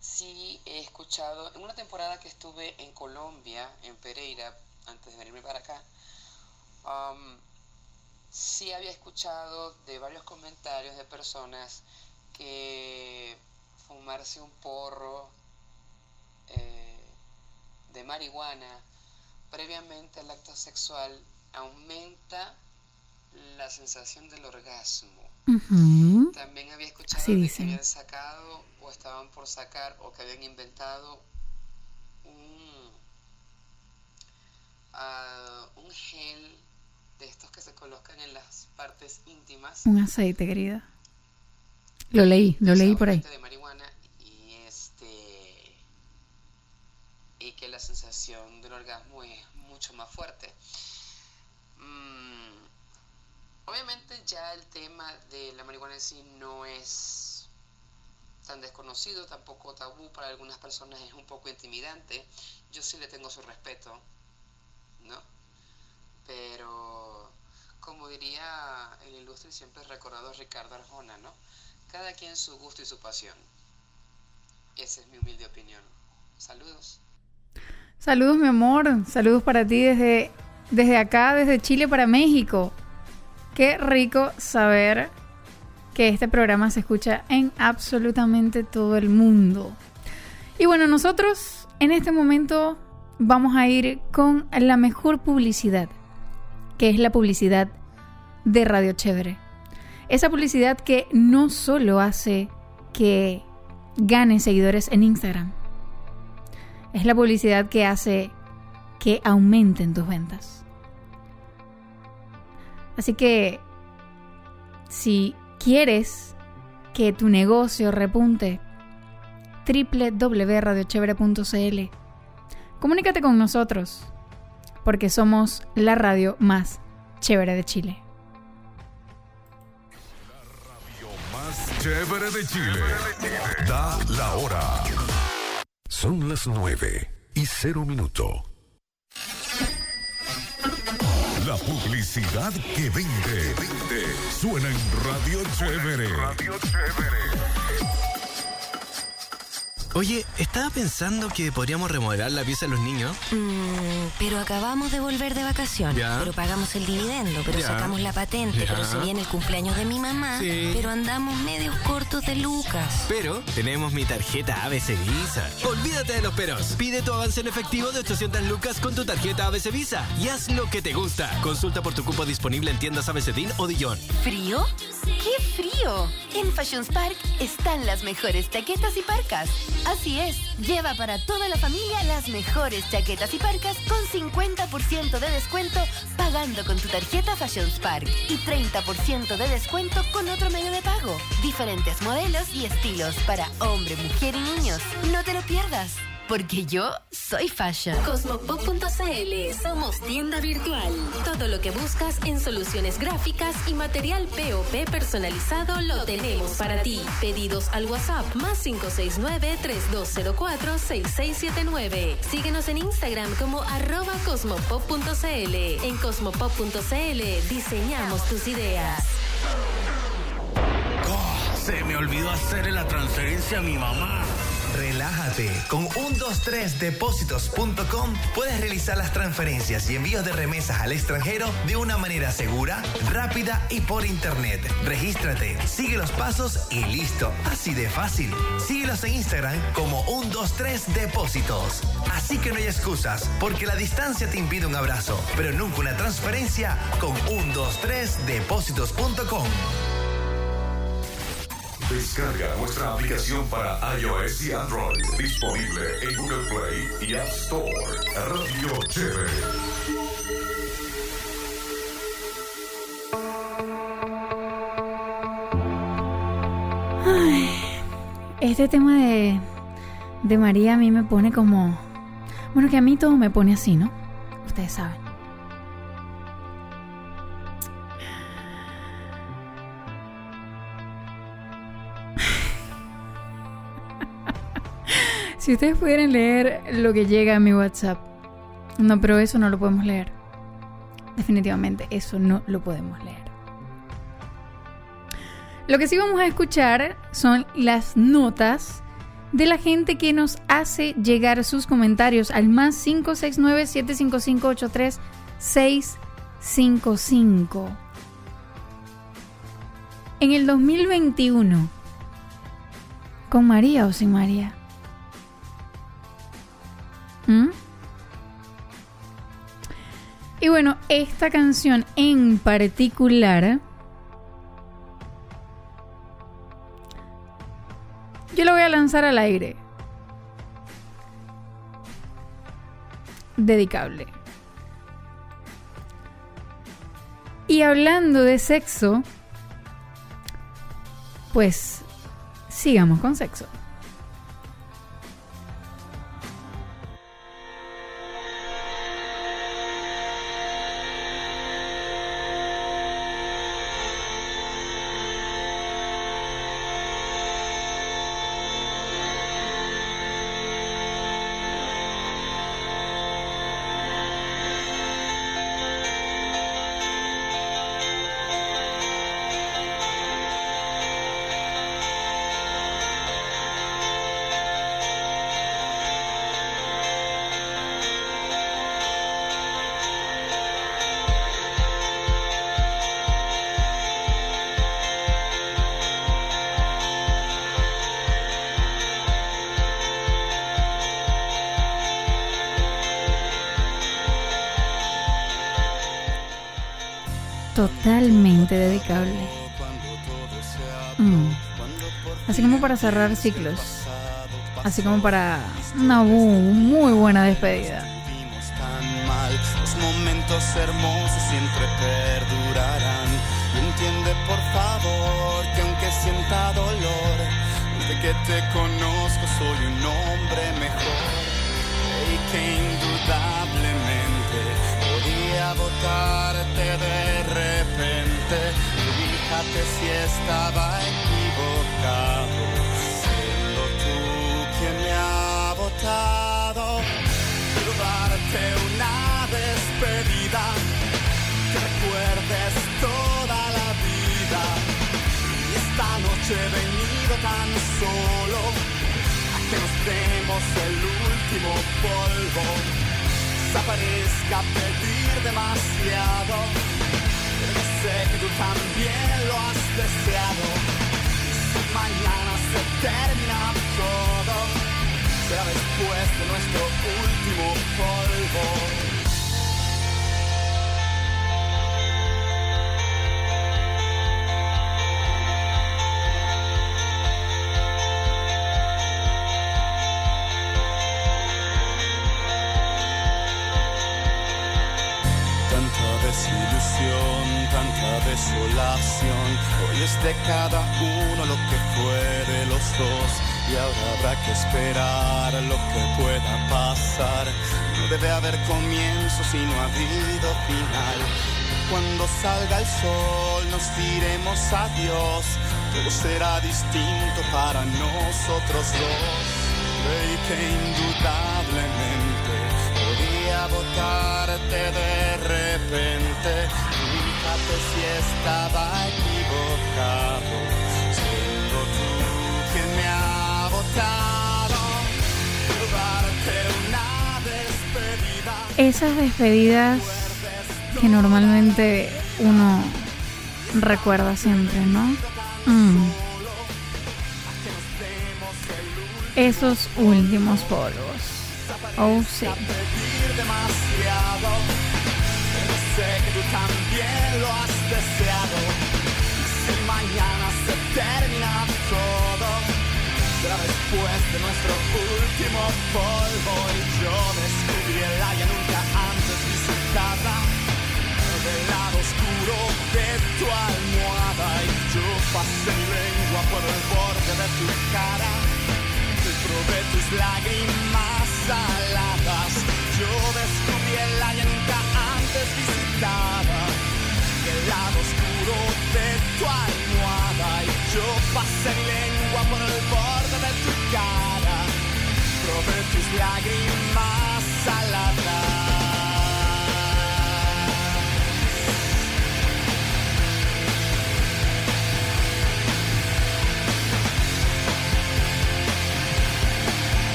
sí he escuchado, en una temporada que estuve en Colombia, en Pereira, antes de venirme para acá, um, sí había escuchado de varios comentarios de personas que fumarse un porro eh, de marihuana previamente al acto sexual aumenta la sensación del orgasmo. También había escuchado que habían sacado o estaban por sacar o que habían inventado un, ah, un gel de estos que se colocan en las partes íntimas. Un aceite, querida. Lo leí, lo leí por ahí. De marihuana y este y que la sensación del orgasmo es mucho más fuerte. Mm, obviamente ya el tema de la marihuana en sí no es tan desconocido, tampoco tabú, para algunas personas es un poco intimidante. Yo sí le tengo su respeto, ¿no? Pero como diría el ilustre y siempre recordado Ricardo Arjona, ¿no? Cada quien su gusto y su pasión. Esa es mi humilde opinión. Saludos. Saludos, mi amor. Saludos para ti desde, desde acá, desde Chile para México. Qué rico saber que este programa se escucha en absolutamente todo el mundo. Y bueno, nosotros en este momento vamos a ir con la mejor publicidad, que es la publicidad de Radio Chévere. Esa publicidad que no solo hace que gane seguidores en Instagram, es la publicidad que hace que aumenten tus ventas. Así que si quieres que tu negocio repunte, www.radiochevere.cl. Comunícate con nosotros, porque somos la radio más chévere de Chile. La radio más chévere de Chile. Da la hora. Son las nueve y cero minuto. La publicidad que vende. vende. Suena en Radio Chévere. Radio Chévere. Oye, estaba pensando que podríamos remodelar la pieza de los niños. Mm, pero acabamos de volver de vacaciones. Pero pagamos el dividendo, pero sacamos la patente, pero se viene el cumpleaños de mi mamá. Pero andamos medios cortos de lucas. Pero tenemos mi tarjeta ABC Visa. Olvídate de los peros. Pide tu avance en efectivo de 800 lucas con tu tarjeta ABC Visa y haz lo que te gusta. Consulta por tu cupo disponible en tiendas ABCDIN o Dillon. ¿Frío? ¡Qué frío! En Fashion Spark están las mejores chaquetas y parcas. Así es, lleva para toda la familia las mejores chaquetas y parcas con 50% de descuento pagando con tu tarjeta Fashion Spark y 30% de descuento con otro medio de pago. Diferentes modelos y estilos para hombre, mujer y niños. No te lo pierdas porque yo soy fashion. Cosmopop.cl somos tienda virtual. Todo lo que buscas en soluciones gráficas y material POP personalizado lo tenemos para ti. Pedidos al WhatsApp más 569-3204-6679. Síguenos en Instagram como arroba cosmopop.cl. En cosmopop.cl diseñamos tus ideas. Oh, se me olvidó hacerle la transferencia a mi mamá. Relájate. Con 123depósitos.com puedes realizar las transferencias y envíos de remesas al extranjero de una manera segura, rápida y por internet. Regístrate, sigue los pasos y listo. Así de fácil. Síguelos en Instagram como 123depósitos. Así que no hay excusas, porque la distancia te impide un abrazo, pero nunca una transferencia con 123depósitos.com. Descarga nuestra aplicación para iOS y Android. Disponible en Google Play y App Store. Radio Chévere. este tema de, de María a mí me pone como... Bueno, que a mí todo me pone así, ¿no? Ustedes saben. Si ustedes pudieran leer lo que llega a mi WhatsApp. No, pero eso no lo podemos leer. Definitivamente, eso no lo podemos leer. Lo que sí vamos a escuchar son las notas de la gente que nos hace llegar sus comentarios al más 569 755 83655. En el 2021, ¿con María o sin María? ¿Mm? Y bueno, esta canción en particular Yo lo voy a lanzar al aire. Dedicable. Y hablando de sexo, pues sigamos con sexo. Totalmente dedicable. Mm. Así como para cerrar ciclos. Así como para una muy buena despedida. Los momentos hermosos siempre perdurarán. Entiende por favor que aunque sienta dolor, desde que te conozco soy un hombre mejor. De repente. Fíjate si estaba equivocado, siendo tú quien me ha votado. Quiero darte una despedida, que recuerdes toda la vida. Y esta noche he venido tan solo a que nos demos el último polvo desaparezca pedir demasiado. Pero sé que tú también lo has deseado. Si mañana se termina todo, será después de nuestro último polvo. Desolación. Hoy es de cada uno lo que fue de los dos. Y ahora habrá que esperar lo que pueda pasar. No debe haber comienzo si no ha habido final. Cuando salga el sol nos diremos adiós. Todo será distinto para nosotros dos. Y que indudablemente podía votarte de repente si estaba equivocado, siendo tú quien me ha votado, una despedida. Esas despedidas que normalmente uno recuerda siempre, ¿no? Mm. Esos últimos polvos. Oh, sí sé que tú también lo has deseado. Si mañana se termina todo, será después de nuestro último polvo. Y yo descubrí el área nunca antes visitada. Del lado oscuro de tu almohada. Y yo pasé mi lengua por el borde de tu cara. Y probé tus lágrimas saladas. Yo descubrí el área nunca antes visitada el lado oscuro de tu almohada y yo pasé mi lengua por el borde de tu cara, probé tus lágrimas saladas.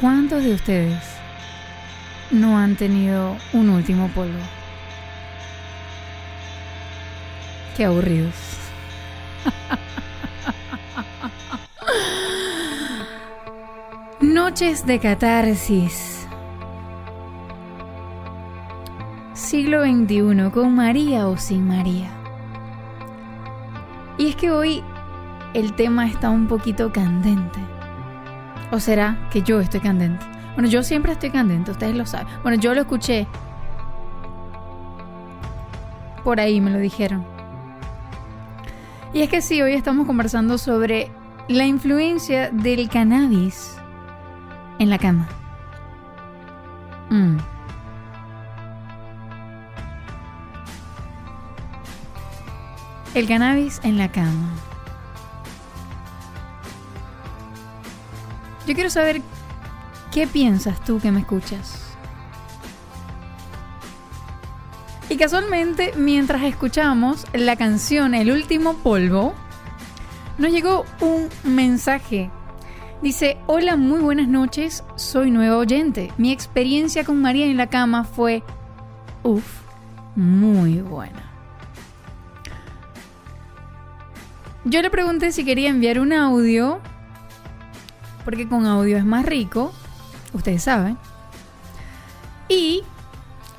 ¿Cuántos de ustedes no han tenido un último polvo? Qué aburridos. <laughs> Noches de catarsis. Siglo XXI con María o sin María. Y es que hoy el tema está un poquito candente. ¿O será que yo estoy candente? Bueno, yo siempre estoy candente, ustedes lo saben. Bueno, yo lo escuché. Por ahí me lo dijeron. Y es que sí, hoy estamos conversando sobre la influencia del cannabis en la cama. Mm. El cannabis en la cama. Yo quiero saber qué piensas tú que me escuchas. Y casualmente, mientras escuchamos la canción El último polvo, nos llegó un mensaje. Dice, hola, muy buenas noches, soy nueva oyente. Mi experiencia con María en la cama fue, uff, muy buena. Yo le pregunté si quería enviar un audio porque con audio es más rico, ustedes saben. Y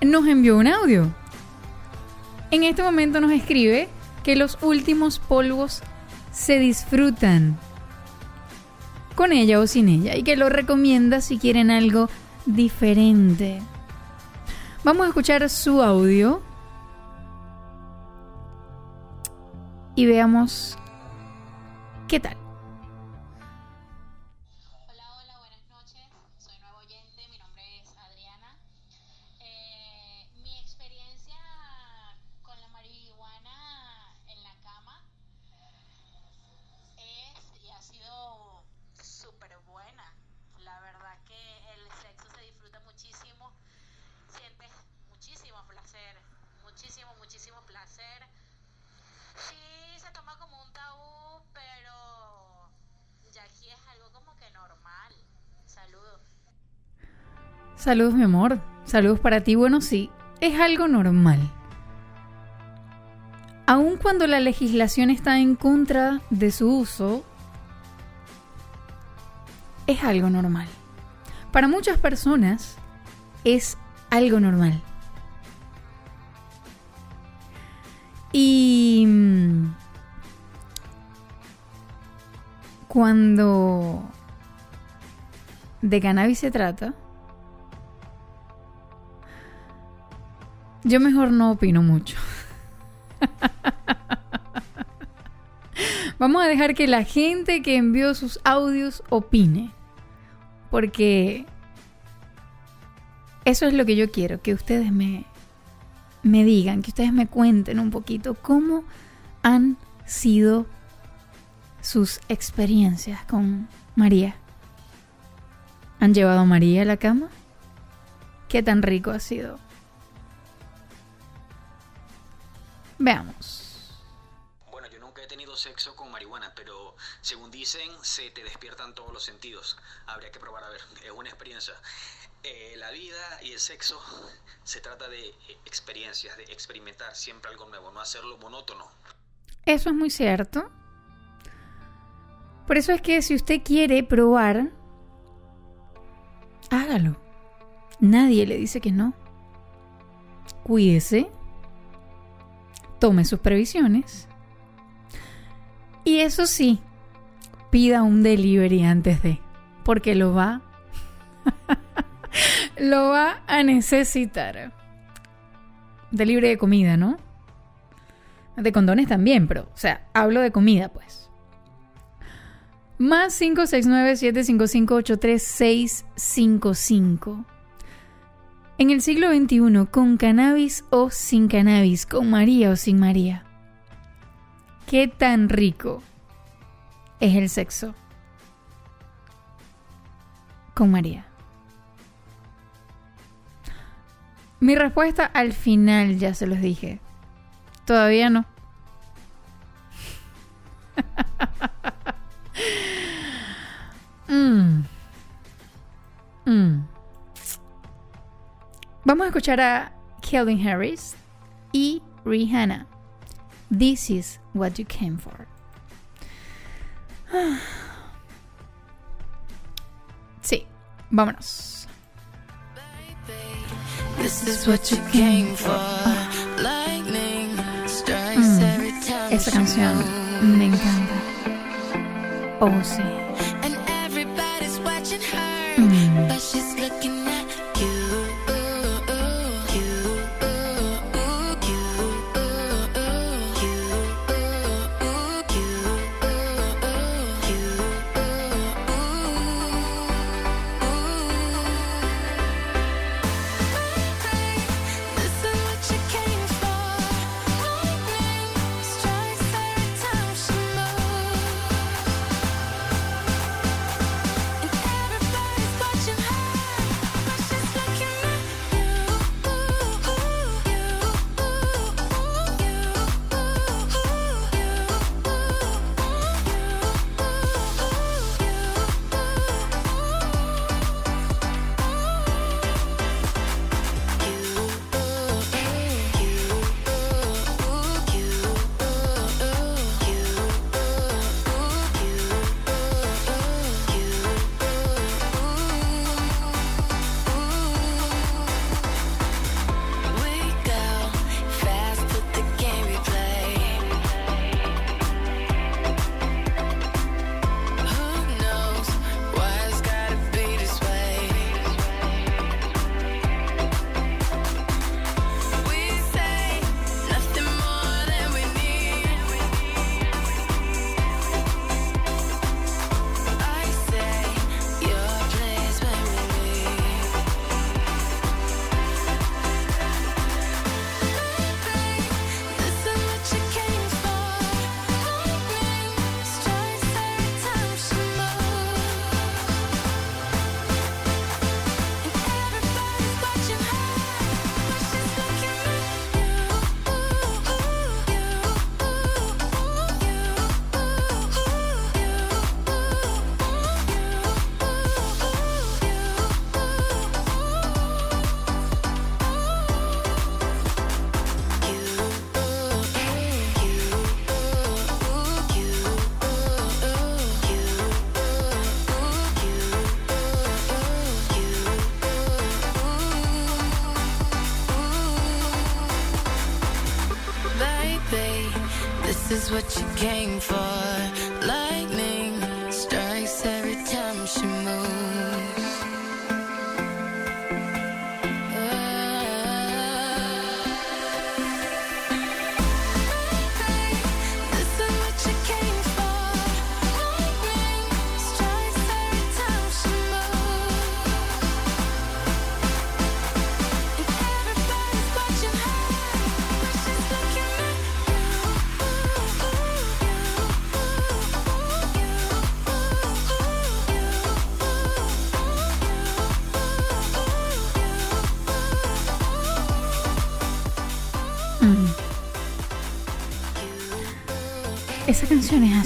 nos envió un audio. En este momento nos escribe que los últimos polvos se disfrutan con ella o sin ella y que lo recomienda si quieren algo diferente. Vamos a escuchar su audio y veamos qué tal. Saludos, mi amor. Saludos para ti. Bueno, sí, es algo normal. Aun cuando la legislación está en contra de su uso, es algo normal. Para muchas personas es algo normal. Y mm, cuando de cannabis se trata, Yo mejor no opino mucho. Vamos a dejar que la gente que envió sus audios opine. Porque eso es lo que yo quiero, que ustedes me, me digan, que ustedes me cuenten un poquito cómo han sido sus experiencias con María. ¿Han llevado a María a la cama? ¿Qué tan rico ha sido? Veamos. Bueno, yo nunca he tenido sexo con marihuana, pero según dicen, se te despiertan todos los sentidos. Habría que probar a ver, es una experiencia. Eh, la vida y el sexo se trata de experiencias, de experimentar siempre algo nuevo, no hacerlo monótono. Eso es muy cierto. Por eso es que si usted quiere probar, hágalo. Nadie le dice que no. Cuídese tome sus previsiones. Y eso sí, pida un delivery antes de, porque lo va <laughs> lo va a necesitar. Delivery de comida, ¿no? De condones también, pero, o sea, hablo de comida, pues. Más 569-755-83655. En el siglo XXI, con cannabis o sin cannabis, con María o sin María. ¿Qué tan rico es el sexo con María? Mi respuesta al final ya se los dije. Todavía no. <laughs> mm. Vamos a escuchar a Kelvin Harris y Rihanna. This is what you came for. <sighs> Sí, vámonos. This is what you came for. Mm, esa canción me encanta. Oh, sí. What you came for.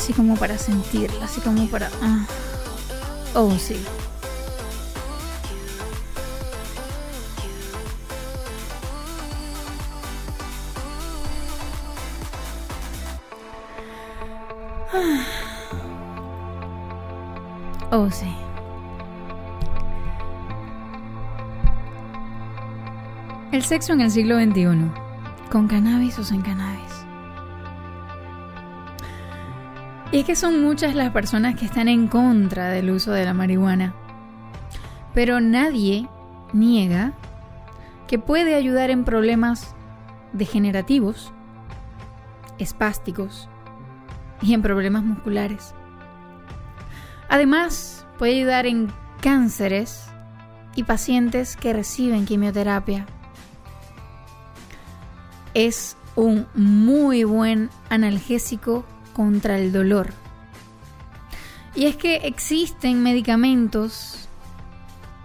Así como para sentirla, así como para... Ah. Oh, sí. Ah. Oh, sí. El sexo en el siglo XXI, con cannabis o sin cannabis. Es que son muchas las personas que están en contra del uso de la marihuana. Pero nadie niega que puede ayudar en problemas degenerativos, espásticos y en problemas musculares. Además, puede ayudar en cánceres y pacientes que reciben quimioterapia. Es un muy buen analgésico contra el dolor. Y es que existen medicamentos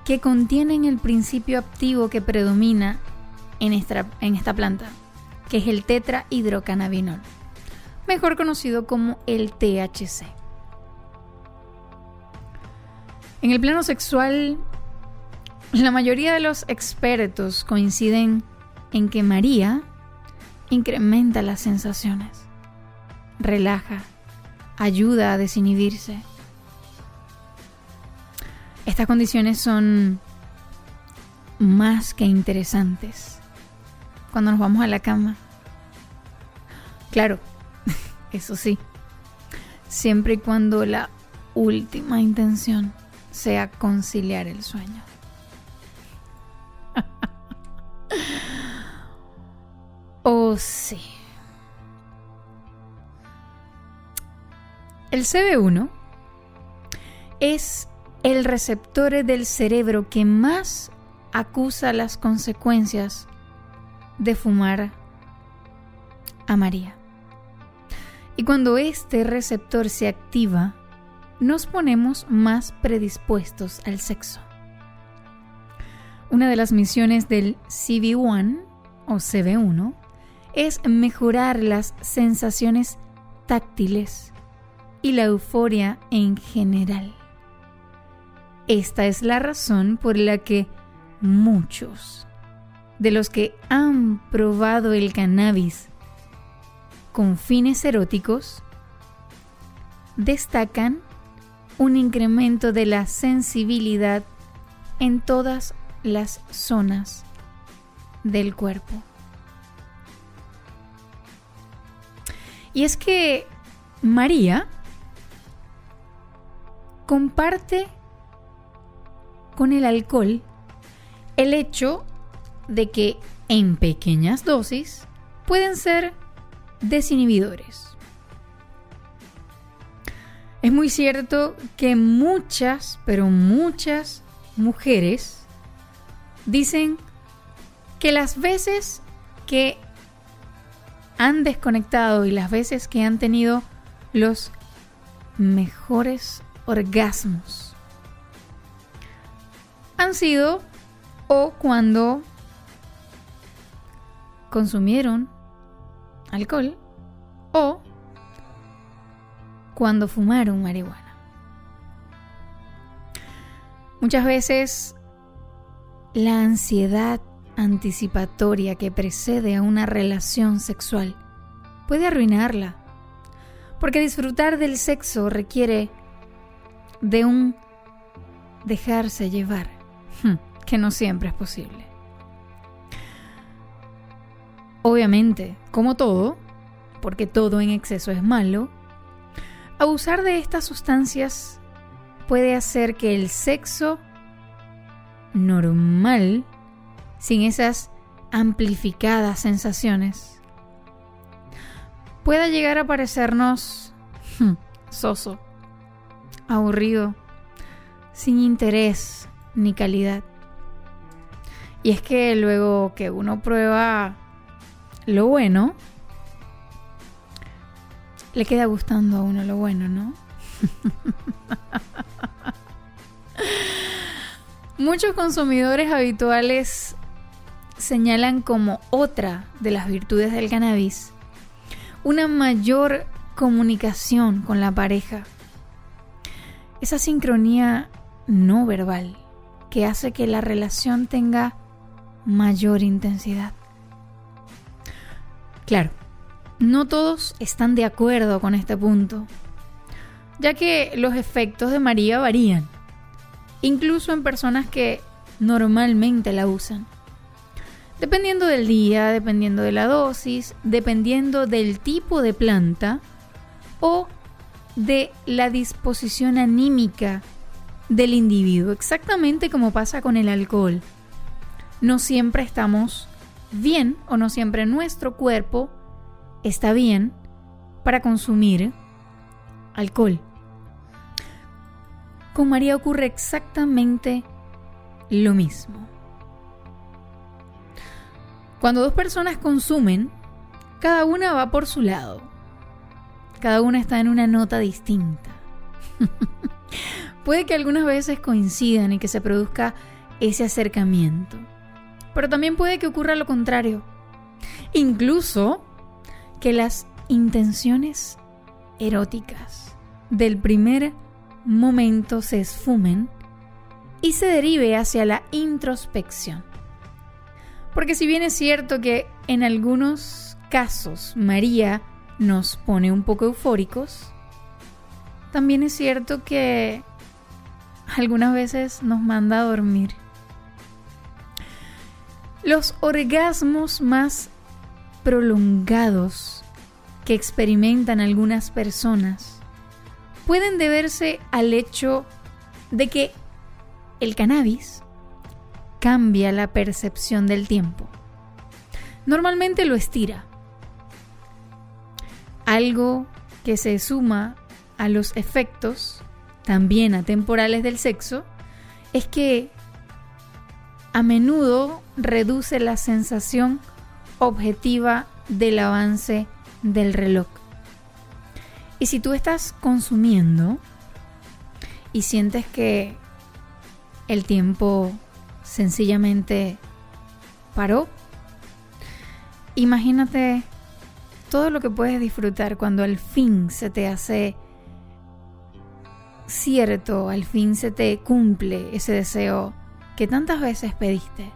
que contienen el principio activo que predomina en esta, en esta planta, que es el tetrahidrocannabinol, mejor conocido como el THC. En el plano sexual, la mayoría de los expertos coinciden en que María incrementa las sensaciones, relaja, ayuda a desinhibirse. Estas condiciones son más que interesantes cuando nos vamos a la cama. Claro, <laughs> eso sí, siempre y cuando la última intención sea conciliar el sueño. <laughs> oh sí. El CB1 es el receptor del cerebro que más acusa las consecuencias de fumar a María. Y cuando este receptor se activa, nos ponemos más predispuestos al sexo. Una de las misiones del CB1 o CB1 es mejorar las sensaciones táctiles y la euforia en general. Esta es la razón por la que muchos de los que han probado el cannabis con fines eróticos destacan un incremento de la sensibilidad en todas las zonas del cuerpo. Y es que María comparte con el alcohol el hecho de que en pequeñas dosis pueden ser desinhibidores. Es muy cierto que muchas, pero muchas mujeres dicen que las veces que han desconectado y las veces que han tenido los mejores orgasmos han sido o cuando consumieron alcohol o cuando fumaron marihuana. Muchas veces la ansiedad anticipatoria que precede a una relación sexual puede arruinarla, porque disfrutar del sexo requiere de un dejarse llevar, hmm, que no siempre es posible. Obviamente, como todo, porque todo en exceso es malo, Abusar de estas sustancias puede hacer que el sexo normal, sin esas amplificadas sensaciones, pueda llegar a parecernos hmm, soso, aburrido, sin interés ni calidad. Y es que luego que uno prueba lo bueno, le queda gustando a uno lo bueno, ¿no? <laughs> Muchos consumidores habituales señalan como otra de las virtudes del cannabis una mayor comunicación con la pareja. Esa sincronía no verbal que hace que la relación tenga mayor intensidad. Claro, no todos están de acuerdo con este punto, ya que los efectos de María varían, incluso en personas que normalmente la usan. Dependiendo del día, dependiendo de la dosis, dependiendo del tipo de planta o de la disposición anímica del individuo, exactamente como pasa con el alcohol. No siempre estamos bien o no siempre nuestro cuerpo está bien para consumir alcohol. Con María ocurre exactamente lo mismo. Cuando dos personas consumen, cada una va por su lado. Cada una está en una nota distinta. <laughs> Puede que algunas veces coincidan y que se produzca ese acercamiento. Pero también puede que ocurra lo contrario. Incluso que las intenciones eróticas del primer momento se esfumen y se derive hacia la introspección. Porque si bien es cierto que en algunos casos María nos pone un poco eufóricos, también es cierto que algunas veces nos manda a dormir. Los orgasmos más prolongados que experimentan algunas personas pueden deberse al hecho de que el cannabis cambia la percepción del tiempo. Normalmente lo estira. Algo que se suma a los efectos, también atemporales del sexo, es que a menudo reduce la sensación objetiva del avance del reloj. Y si tú estás consumiendo y sientes que el tiempo sencillamente paró, imagínate todo lo que puedes disfrutar cuando al fin se te hace cierto, al fin se te cumple ese deseo que tantas veces pediste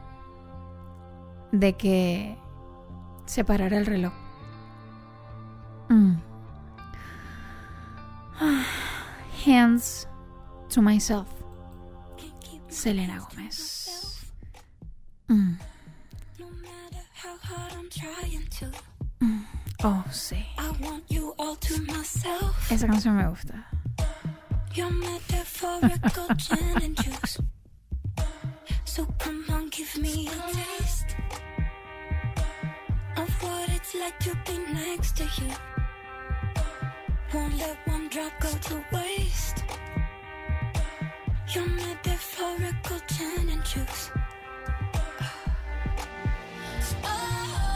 de que se parara el reloj. Mm. <sighs> Hands to myself. Selena Gómez. Mm. Oh, sí. Esa canción me gusta. <laughs> So come on, give me a taste of what it's like to be next to you. Won't let one drop go to waste. You're metaphorical gin and juice. Oh,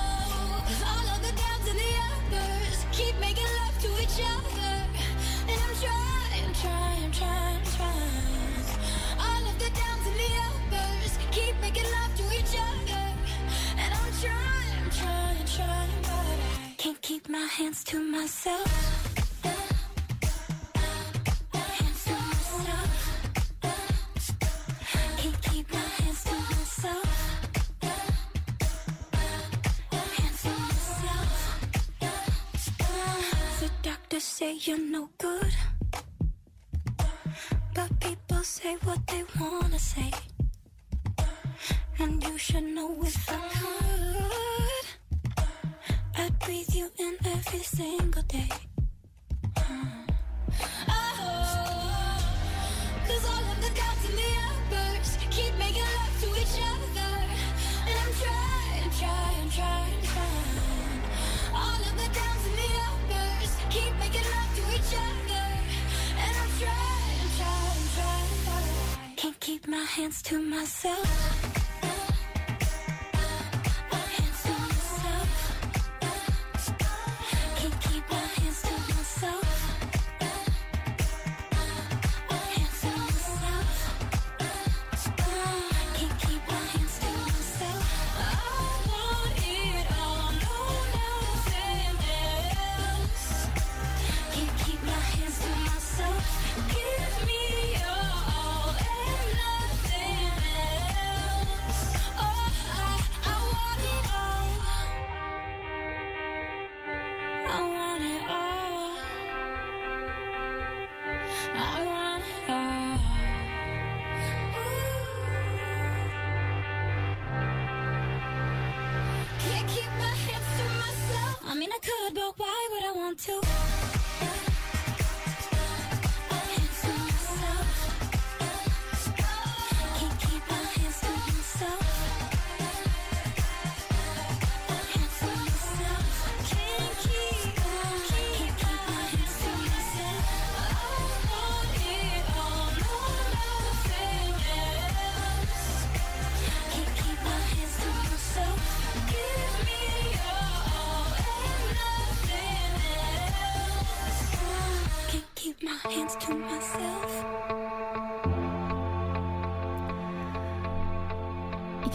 keep my hands to myself. Keep my hands to myself. The doctor say you're no good. But people say what they wanna say. And you should know if I could, I'd breathe you in every single day. Hmm. Oh, Cause all of the the keep making love to each other. And I'm trying, trying, trying, trying. All of the the keep making love to each other. And I'm trying, trying, trying, I can't keep my hands to myself.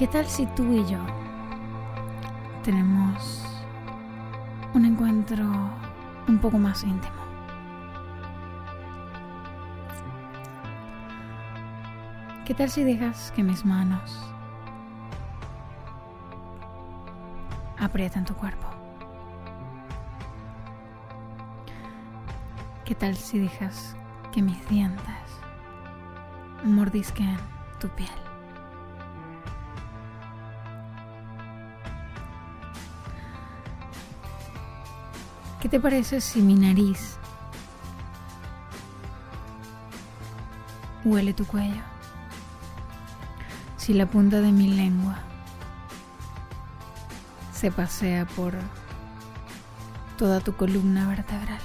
¿Qué tal si tú y yo tenemos un encuentro un poco más íntimo? ¿Qué tal si dejas que mis manos aprietan tu cuerpo? ¿Qué tal si dejas que mis dientes mordisquen tu piel? te parece si mi nariz huele tu cuello? Si la punta de mi lengua se pasea por toda tu columna vertebral.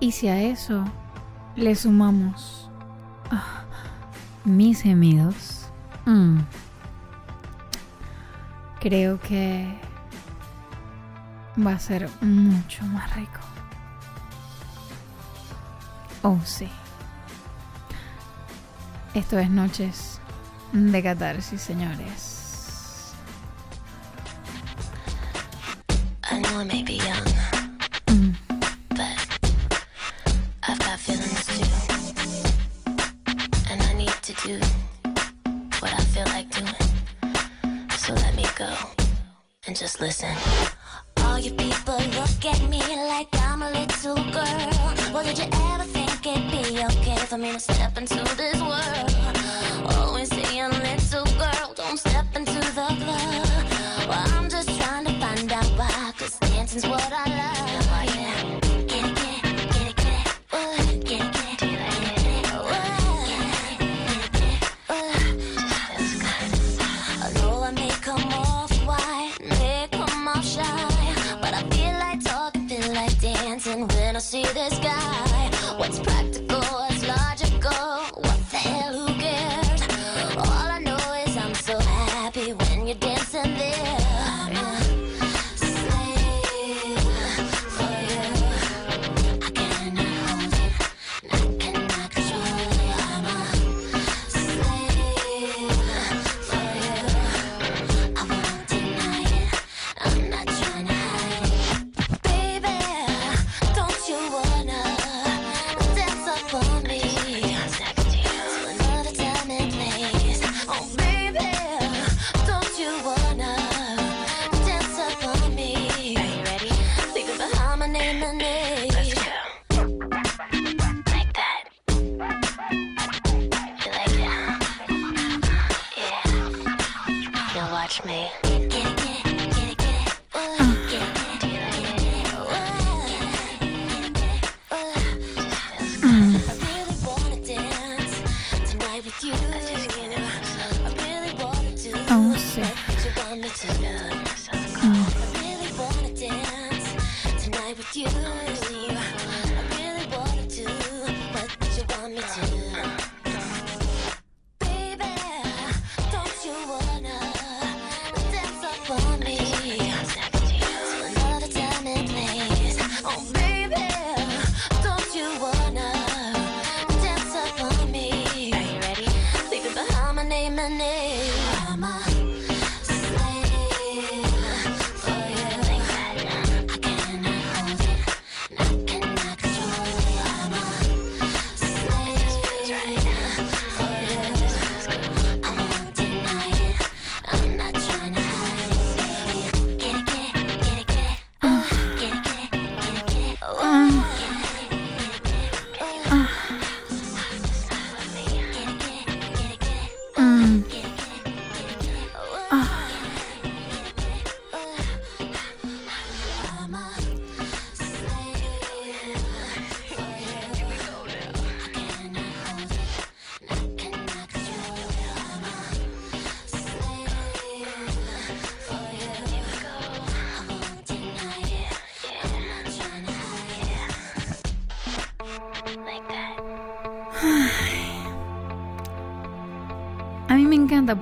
Y si a eso le sumamos ah, mis gemidos, mm creo que va a ser mucho más rico. Oh, sí. Esto es Noches de Catarsis, señores.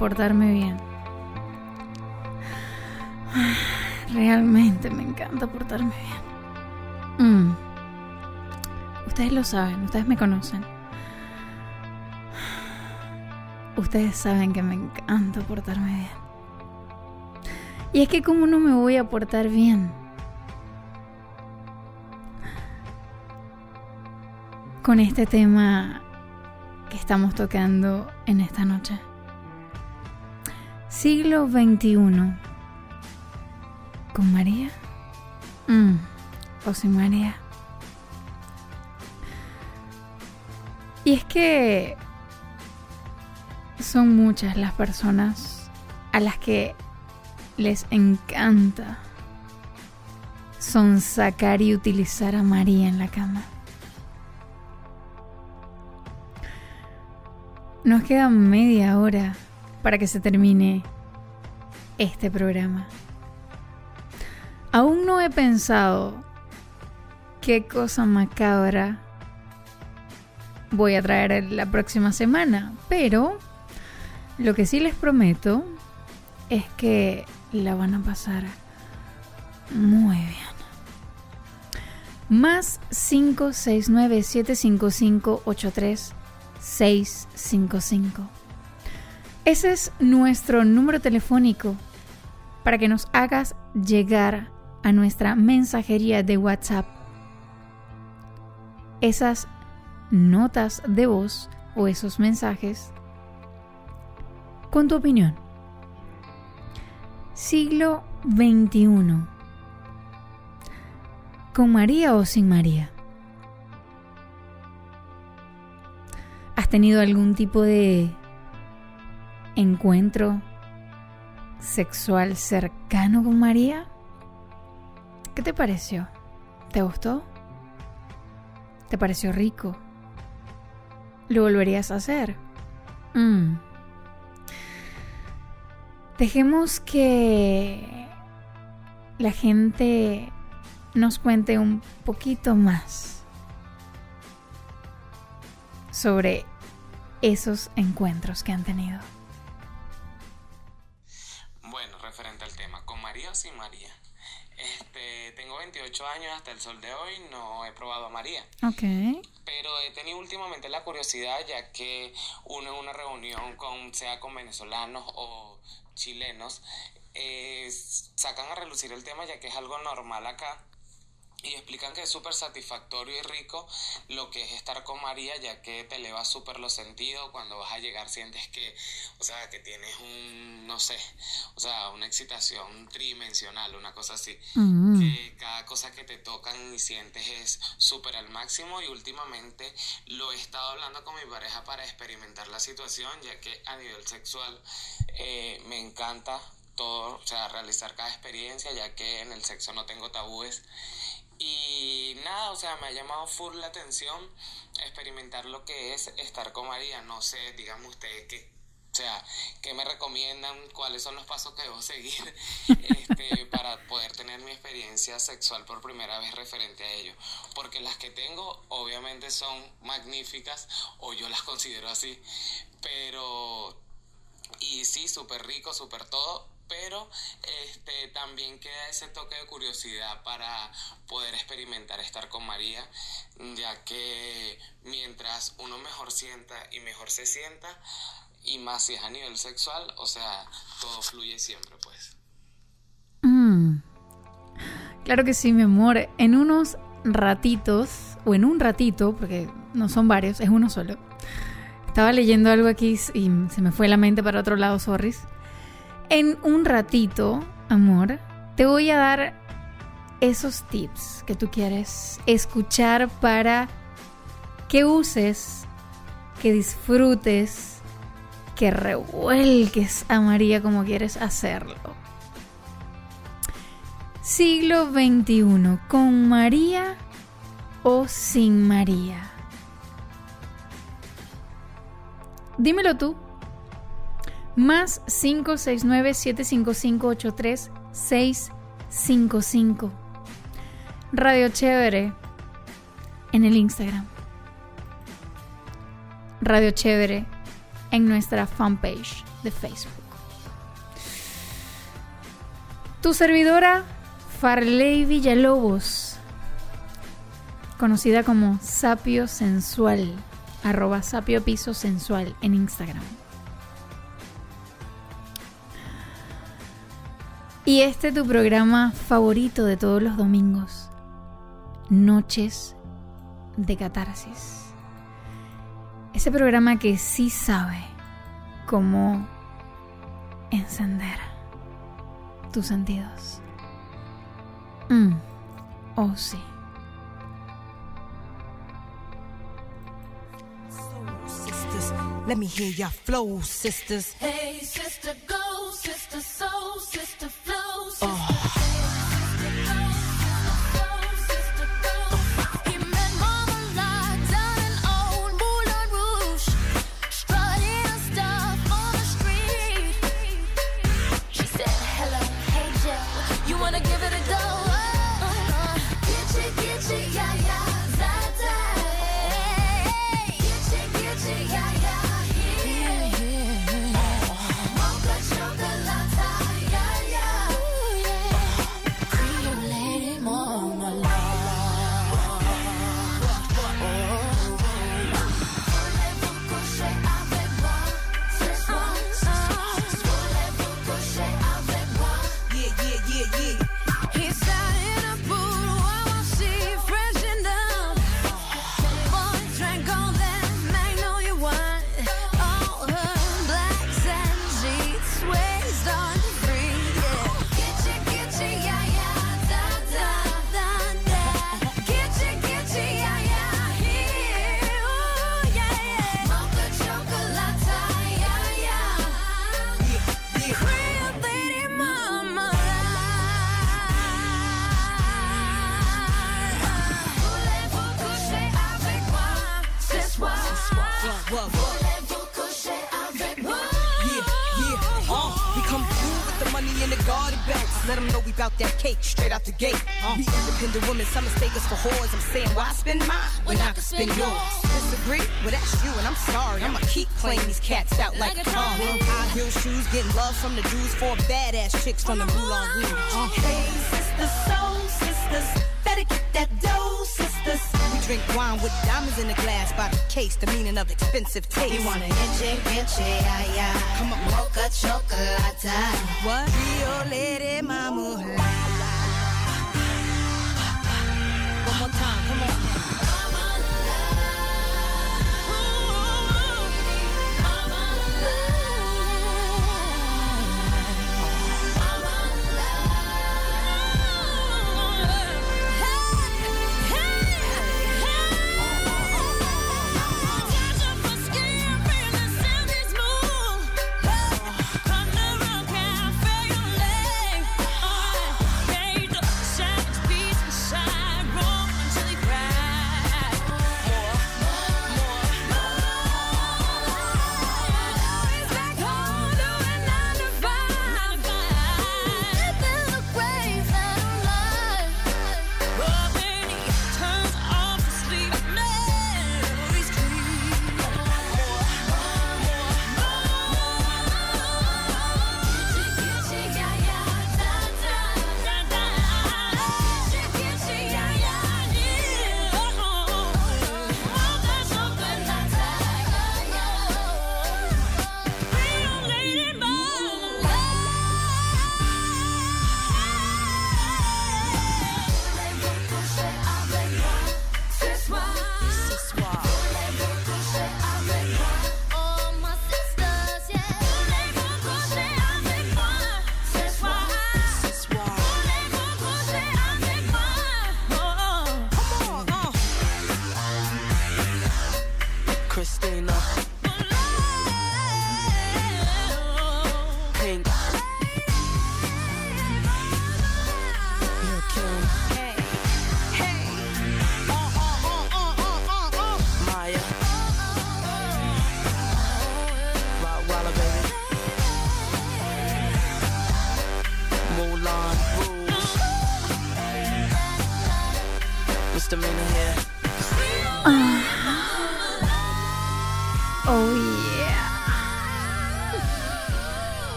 portarme bien. Realmente me encanta portarme bien. Mm. Ustedes lo saben, ustedes me conocen. Ustedes saben que me encanta portarme bien. Y es que como no me voy a portar bien. Con este tema que estamos tocando en esta noche. Siglo XXI. ¿Con María? Mm, ¿O sin María? Y es que son muchas las personas a las que les encanta son sacar y utilizar a María en la cama. Nos queda media hora para que se termine este programa. Aún no he pensado qué cosa macabra voy a traer la próxima semana, pero lo que sí les prometo es que la van a pasar muy bien. Más 569 755 655. Ese es nuestro número telefónico para que nos hagas llegar a nuestra mensajería de WhatsApp esas notas de voz o esos mensajes con tu opinión. Siglo XXI. ¿Con María o sin María? ¿Has tenido algún tipo de encuentro sexual cercano con María? ¿Qué te pareció? ¿Te gustó? ¿Te pareció rico? ¿Lo volverías a hacer? Mm. Dejemos que la gente nos cuente un poquito más sobre esos encuentros que han tenido. Referente al tema, ¿con María o sin María? Este, tengo 28 años, hasta el sol de hoy no he probado a María. Ok. Pero he tenido últimamente la curiosidad, ya que uno en una reunión, con, sea con venezolanos o chilenos, eh, sacan a relucir el tema, ya que es algo normal acá y explican que es súper satisfactorio y rico lo que es estar con María, ya que te eleva súper los sentidos. Cuando vas a llegar sientes que, o sea, que tienes un, no sé, o sea, una excitación tridimensional, una cosa así. Mm. Que cada cosa que te tocan y sientes es súper al máximo. Y últimamente lo he estado hablando con mi pareja para experimentar la situación, ya que a nivel sexual eh, me encanta todo, o sea, realizar cada experiencia, ya que en el sexo no tengo tabúes. Y nada, o sea, me ha llamado full la atención experimentar lo que es estar con María. No sé, díganme ustedes qué, o sea, qué me recomiendan, cuáles son los pasos que debo seguir <laughs> este, para poder tener mi experiencia sexual por primera vez referente a ello. Porque las que tengo obviamente son magníficas o yo las considero así. Pero, y sí, súper rico, súper todo, pero este, también queda ese toque de curiosidad para poder experimentar estar con María, ya que mientras uno mejor sienta y mejor se sienta, y más si es a nivel sexual, o sea, todo fluye siempre, pues. Mm. Claro que sí, mi amor. En unos ratitos, o en un ratito, porque no son varios, es uno solo. Estaba leyendo algo aquí y se me fue la mente para otro lado, sorry. En un ratito, amor, te voy a dar esos tips que tú quieres escuchar para que uses, que disfrutes, que revuelques a María como quieres hacerlo. Siglo XXI, ¿con María o sin María? Dímelo tú más 569-755-83655. Radio Chévere en el Instagram. Radio Chévere en nuestra fanpage de Facebook. Tu servidora Farley Villalobos, conocida como Sapio Sensual, arroba Sapio Piso Sensual en Instagram. Y este es tu programa favorito de todos los domingos. Noches de catarsis. Ese programa que sí sabe cómo encender tus sentidos. Mm. Oh, sí. Let me hear your flow, sisters. Hey, sister, Playing these cats out like, a car. High heel shoes, getting love from the dudes, for badass chicks from the Moulin Rouge. Uh. Hey, sisters, soul sisters, better get that dough, sisters. We drink wine with diamonds in the glass by the case, the meaning of expensive taste. You want an inche, inche, ay, ay. Come on, mocha chocolate. What? Rio Lady Mama. One more time, come on.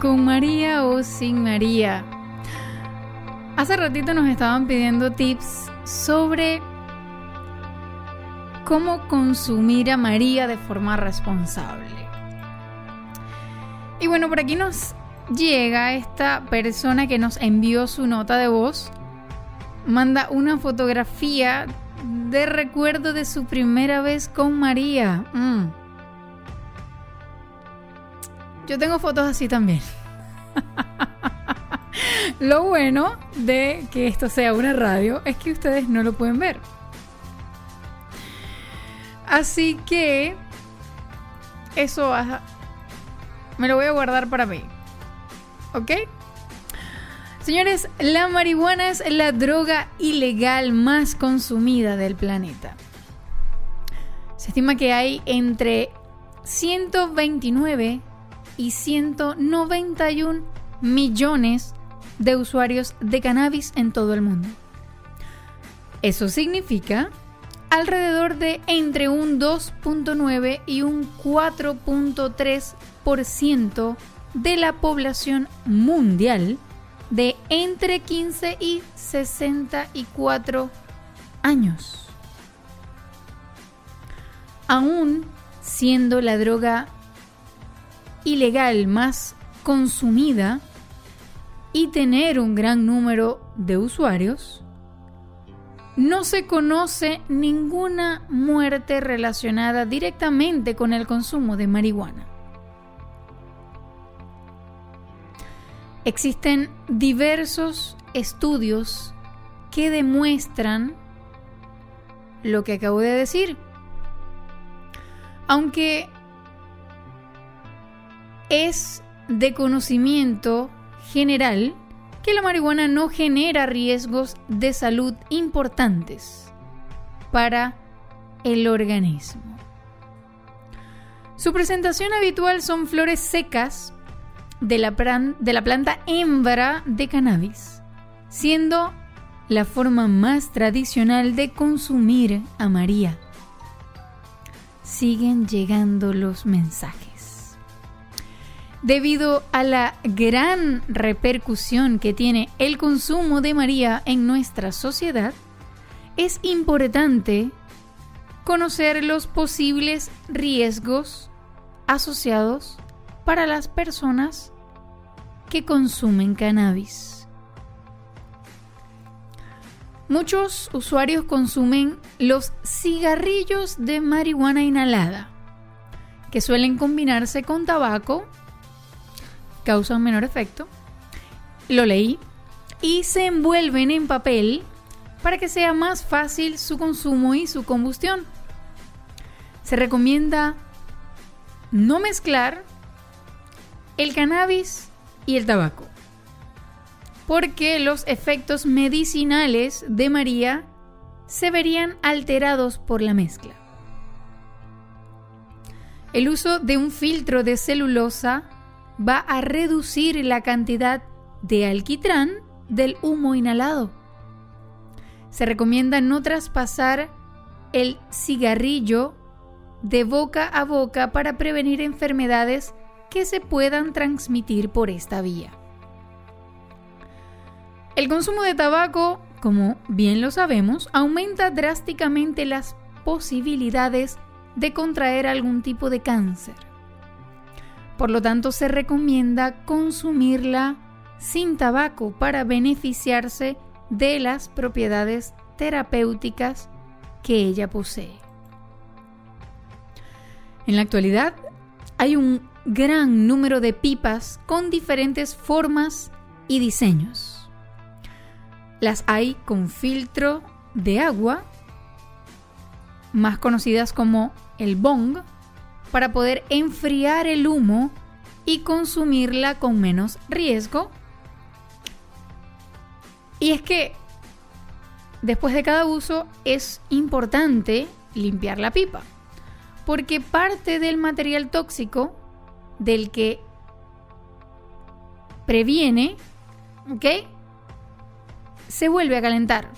con María o sin María. Hace ratito nos estaban pidiendo tips sobre cómo consumir a María de forma responsable. Y bueno, por aquí nos llega esta persona que nos envió su nota de voz, manda una fotografía de recuerdo de su primera vez con María. Mm. Yo tengo fotos así también. Lo bueno de que esto sea una radio es que ustedes no lo pueden ver. Así que eso me lo voy a guardar para mí. ¿Ok? Señores, la marihuana es la droga ilegal más consumida del planeta. Se estima que hay entre 129 y 191 millones de usuarios de cannabis en todo el mundo. Eso significa alrededor de entre un 2.9 y un 4.3% de la población mundial de entre 15 y 64 años. Aún siendo la droga ilegal más consumida y tener un gran número de usuarios, no se conoce ninguna muerte relacionada directamente con el consumo de marihuana. Existen diversos estudios que demuestran lo que acabo de decir. Aunque es de conocimiento general que la marihuana no genera riesgos de salud importantes para el organismo. Su presentación habitual son flores secas de la, planta hembra de cannabis, siendo la forma más tradicional de consumir a María. Siguen llegando los mensajes debido a la gran repercusión que tiene el consumo de María en nuestra sociedad, es importante conocer los posibles riesgos asociados para las personas que consumen cannabis. Muchos usuarios consumen los cigarrillos de marihuana inhalada, que suelen combinarse con tabaco causa un menor efecto. Lo leí. Y se envuelven en papel para que sea más fácil su consumo y su combustión. Se recomienda no mezclar el cannabis y el tabaco, porque los efectos medicinales de María se verían alterados por la mezcla. El uso de un filtro de celulosa va a reducir la cantidad de alquitrán del humo inhalado. Se recomienda no traspasar el cigarrillo de boca a boca para prevenir enfermedades que se puedan transmitir por esta vía. El consumo de tabaco, como bien lo sabemos, aumenta drásticamente las posibilidades de contraer algún tipo de cáncer. Por lo tanto, se recomienda consumirla sin tabaco para beneficiarse de las propiedades terapéuticas que ella posee. En la actualidad hay un gran número de pipas con diferentes formas y diseños. Las hay con filtro de agua, más conocidas como el bong, para poder enfriar el humo y consumirla con menos riesgo. Y es que después de cada uso es importante limpiar la pipa, porque parte del material tóxico del que previene, ¿ok? Se vuelve a calentar.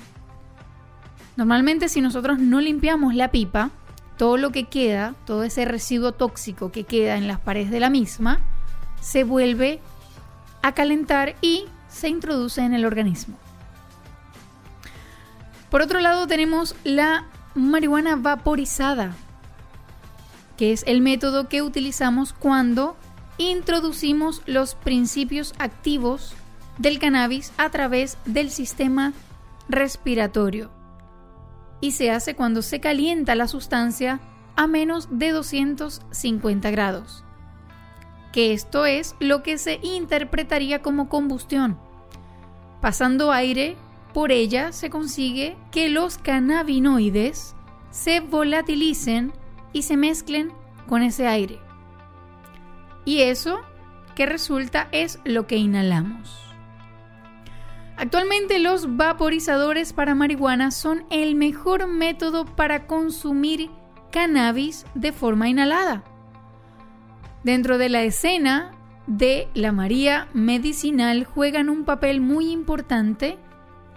Normalmente si nosotros no limpiamos la pipa, todo lo que queda, todo ese residuo tóxico que queda en las paredes de la misma, se vuelve a calentar y se introduce en el organismo. Por otro lado tenemos la marihuana vaporizada, que es el método que utilizamos cuando introducimos los principios activos del cannabis a través del sistema respiratorio y se hace cuando se calienta la sustancia a menos de 250 grados, que esto es lo que se interpretaría como combustión. Pasando aire por ella se consigue que los cannabinoides se volatilicen y se mezclen con ese aire. Y eso que resulta es lo que inhalamos. Actualmente los vaporizadores para marihuana son el mejor método para consumir cannabis de forma inhalada. Dentro de la escena de la María medicinal juegan un papel muy importante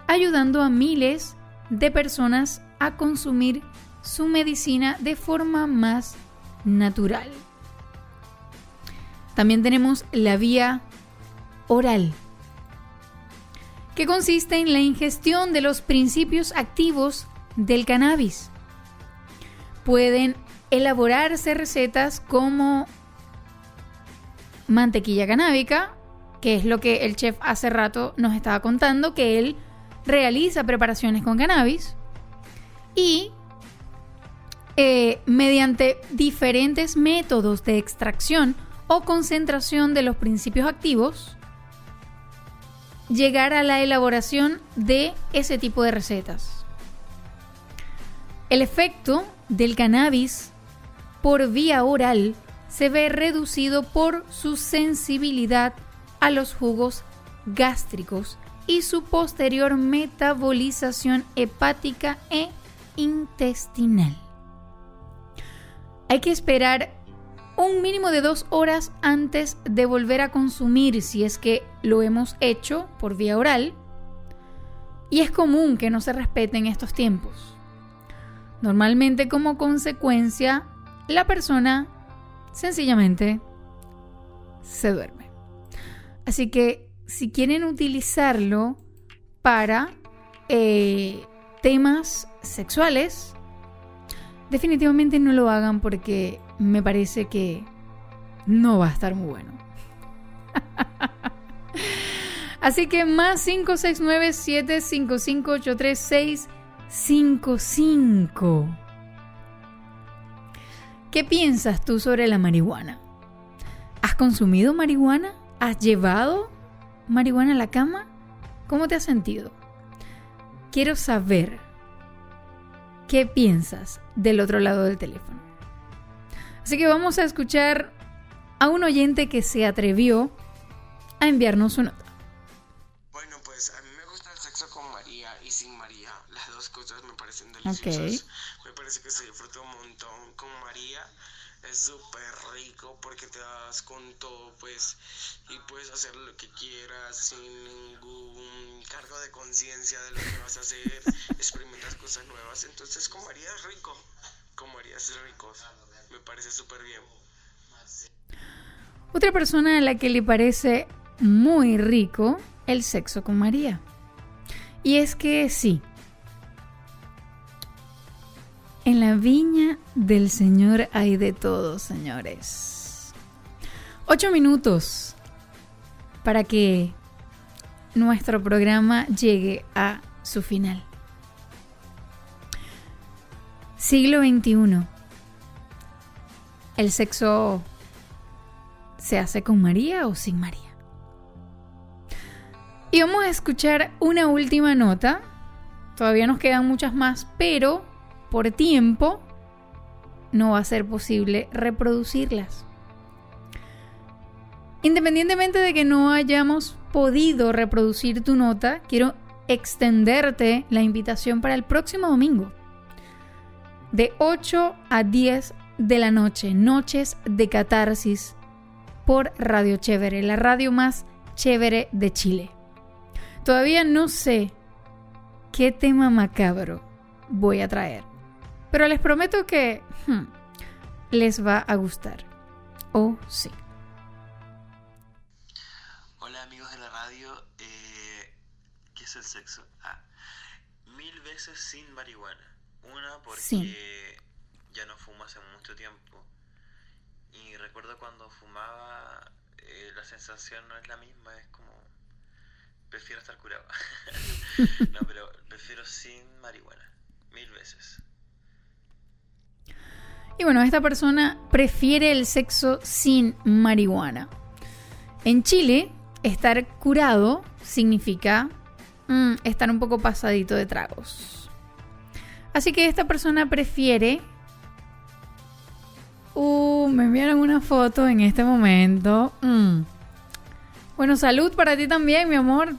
ayudando a miles de personas a consumir su medicina de forma más natural. También tenemos la vía oral, que consiste en la ingestión de los principios activos del cannabis. Pueden elaborarse recetas como mantequilla canábica, que es lo que el chef hace rato nos estaba contando, que él realiza preparaciones con cannabis y eh, mediante diferentes métodos de extracción o concentración de los principios activos, llegar a la elaboración de ese tipo de recetas. El efecto del cannabis por vía oral se ve reducido por su sensibilidad a los jugos gástricos y su posterior metabolización hepática e intestinal. Hay que esperar un mínimo de dos horas antes de volver a consumir si es que lo hemos hecho por vía oral. Y es común que no se respeten estos tiempos. Normalmente como consecuencia, la persona sencillamente se duerme. Así que si quieren utilizarlo para eh, temas sexuales, definitivamente no lo hagan porque me parece que no va a estar muy bueno. <laughs> Así que más 569 755 83655. ¿Qué piensas tú sobre la marihuana? ¿Has consumido marihuana? ¿Has llevado marihuana a la cama? ¿Cómo te has sentido? Quiero saber qué piensas del otro lado del teléfono. Así que vamos a escuchar a un oyente que se atrevió a enviarnos su nota. Bueno, pues a mí me gusta el sexo con María y sin María. Las dos cosas me parecen deliciosas. Me parece que se disfruta un montón con María. Es súper rico porque te das con todo, pues, y puedes hacer lo que quieras sin ningún cargo de conciencia de lo que vas a hacer. <laughs> experimentas cosas nuevas. Entonces, es rico. Es rico. Me parece súper bien. Otra persona a la que le parece muy rico el sexo con María. Y es que sí, en la viña del Señor hay de todo, señores. Ocho minutos para que nuestro programa llegue a su final. Siglo XXI. ¿El sexo se hace con María o sin María? Y vamos a escuchar una última nota. Todavía nos quedan muchas más, pero por tiempo no va a ser posible reproducirlas. Independientemente de que no hayamos podido reproducir tu nota, quiero extenderte la invitación para el próximo domingo. De 8 a 10 de la noche, Noches de Catarsis, por Radio Chévere, la radio más chévere de Chile. Todavía no sé qué tema macabro voy a traer, pero les prometo que hmm, les va a gustar. Oh, sí. Hola amigos de la radio, eh, ¿qué es el sexo? Ah, mil veces sin marihuana. Una porque ya no fumo hace mucho tiempo Y recuerdo cuando fumaba, no es la misma, es como, prefiero estar curado. <laughs> no, pero prefiero sin marihuana, mil veces. Y bueno, esta persona prefiere el sexo sin marihuana. En Chile, estar curado significa mm, estar un poco pasadito de tragos. Así que esta persona prefiere... Uh, me enviaron una foto en este momento. Mm. Bueno, salud para ti también, mi amor,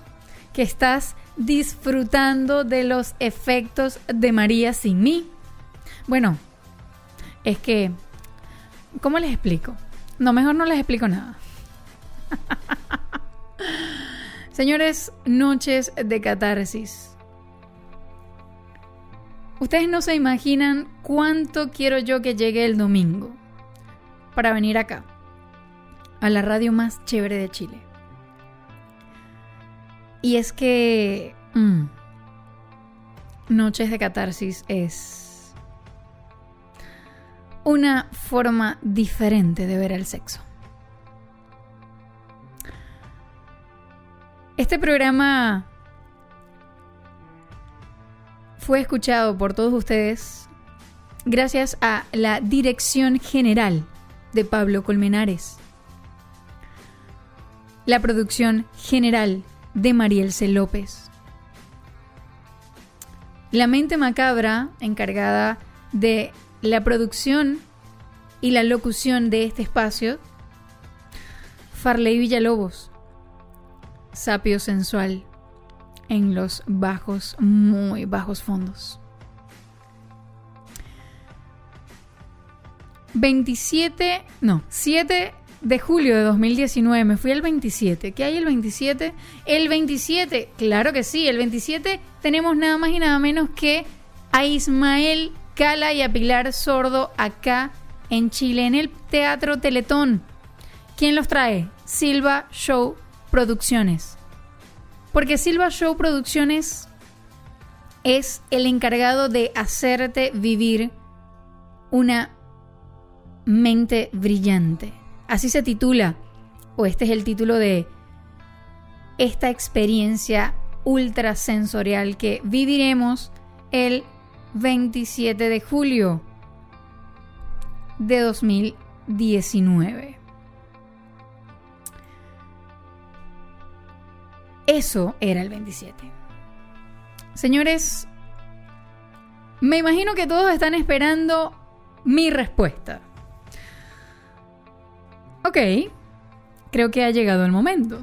que estás disfrutando de los efectos de María sin mí. Bueno, es que, ¿cómo les explico? No, mejor no les explico nada. <laughs> Señores, noches de catarsis. Ustedes no se imaginan cuánto quiero yo que llegue el domingo para venir acá, a la radio más chévere de Chile. Y es que mm, Noches de Catarsis es una forma diferente de ver el sexo. Este programa fue escuchado por todos ustedes gracias a la dirección general de Pablo Colmenares, la producción general de Marielce López, la mente macabra encargada de la producción y la locución de este espacio, Farley Villalobos, sapio sensual en los bajos, muy bajos fondos. 27, no, 7 de julio de 2019, me fui al 27. ¿Qué hay el 27? El 27, claro que sí, el 27 tenemos nada más y nada menos que a Ismael Cala y a Pilar Sordo acá en Chile, en el Teatro Teletón. ¿Quién los trae? Silva Show Producciones. Porque Silva Show Producciones es el encargado de hacerte vivir una mente brillante. Así se titula, o este es el título de esta experiencia ultrasensorial que viviremos el 27 de julio de 2019. Eso era el 27. Señores, me imagino que todos están esperando mi respuesta. Ok, creo que ha llegado el momento.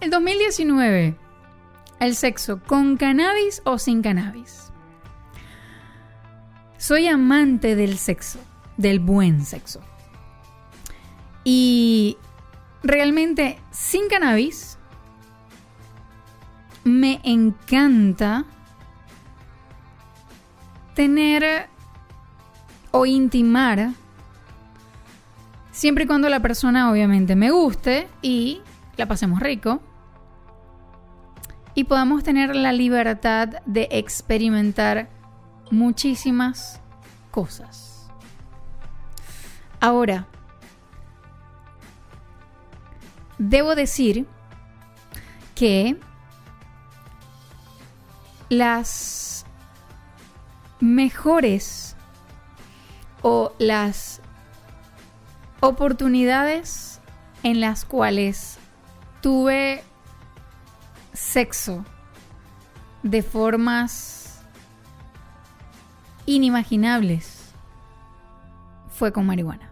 El 2019, el sexo con cannabis o sin cannabis. Soy amante del sexo, del buen sexo. Y realmente sin cannabis me encanta tener o intimar siempre y cuando la persona obviamente me guste y la pasemos rico y podamos tener la libertad de experimentar muchísimas cosas. Ahora, debo decir que las mejores o las oportunidades en las cuales tuve sexo de formas inimaginables fue con marihuana.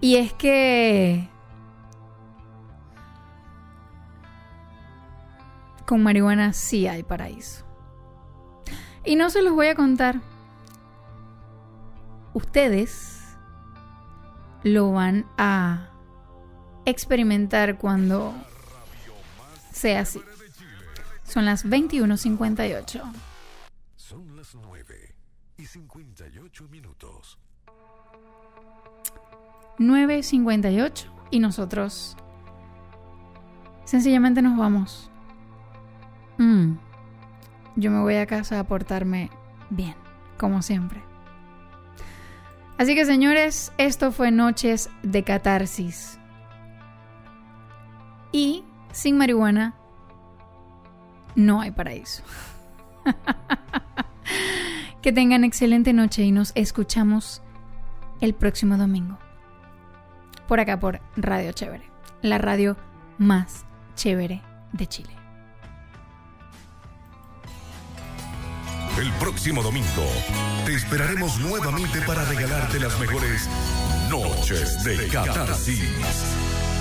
Y es que con marihuana sí hay paraíso. Y no se los voy a contar. Ustedes lo van a experimentar cuando sea así. Son las 21:58. Son las 9 y 58 minutos. 9.58 y nosotros sencillamente nos vamos. Mm. Yo me voy a casa a portarme bien, como siempre. Así que señores, esto fue Noches de Catarsis. Y sin marihuana no hay paraíso. <laughs> que tengan excelente noche y nos escuchamos el próximo domingo. Por acá por Radio Chévere, la radio más chévere de Chile. El próximo domingo te esperaremos nuevamente para regalarte las mejores noches de catarsis.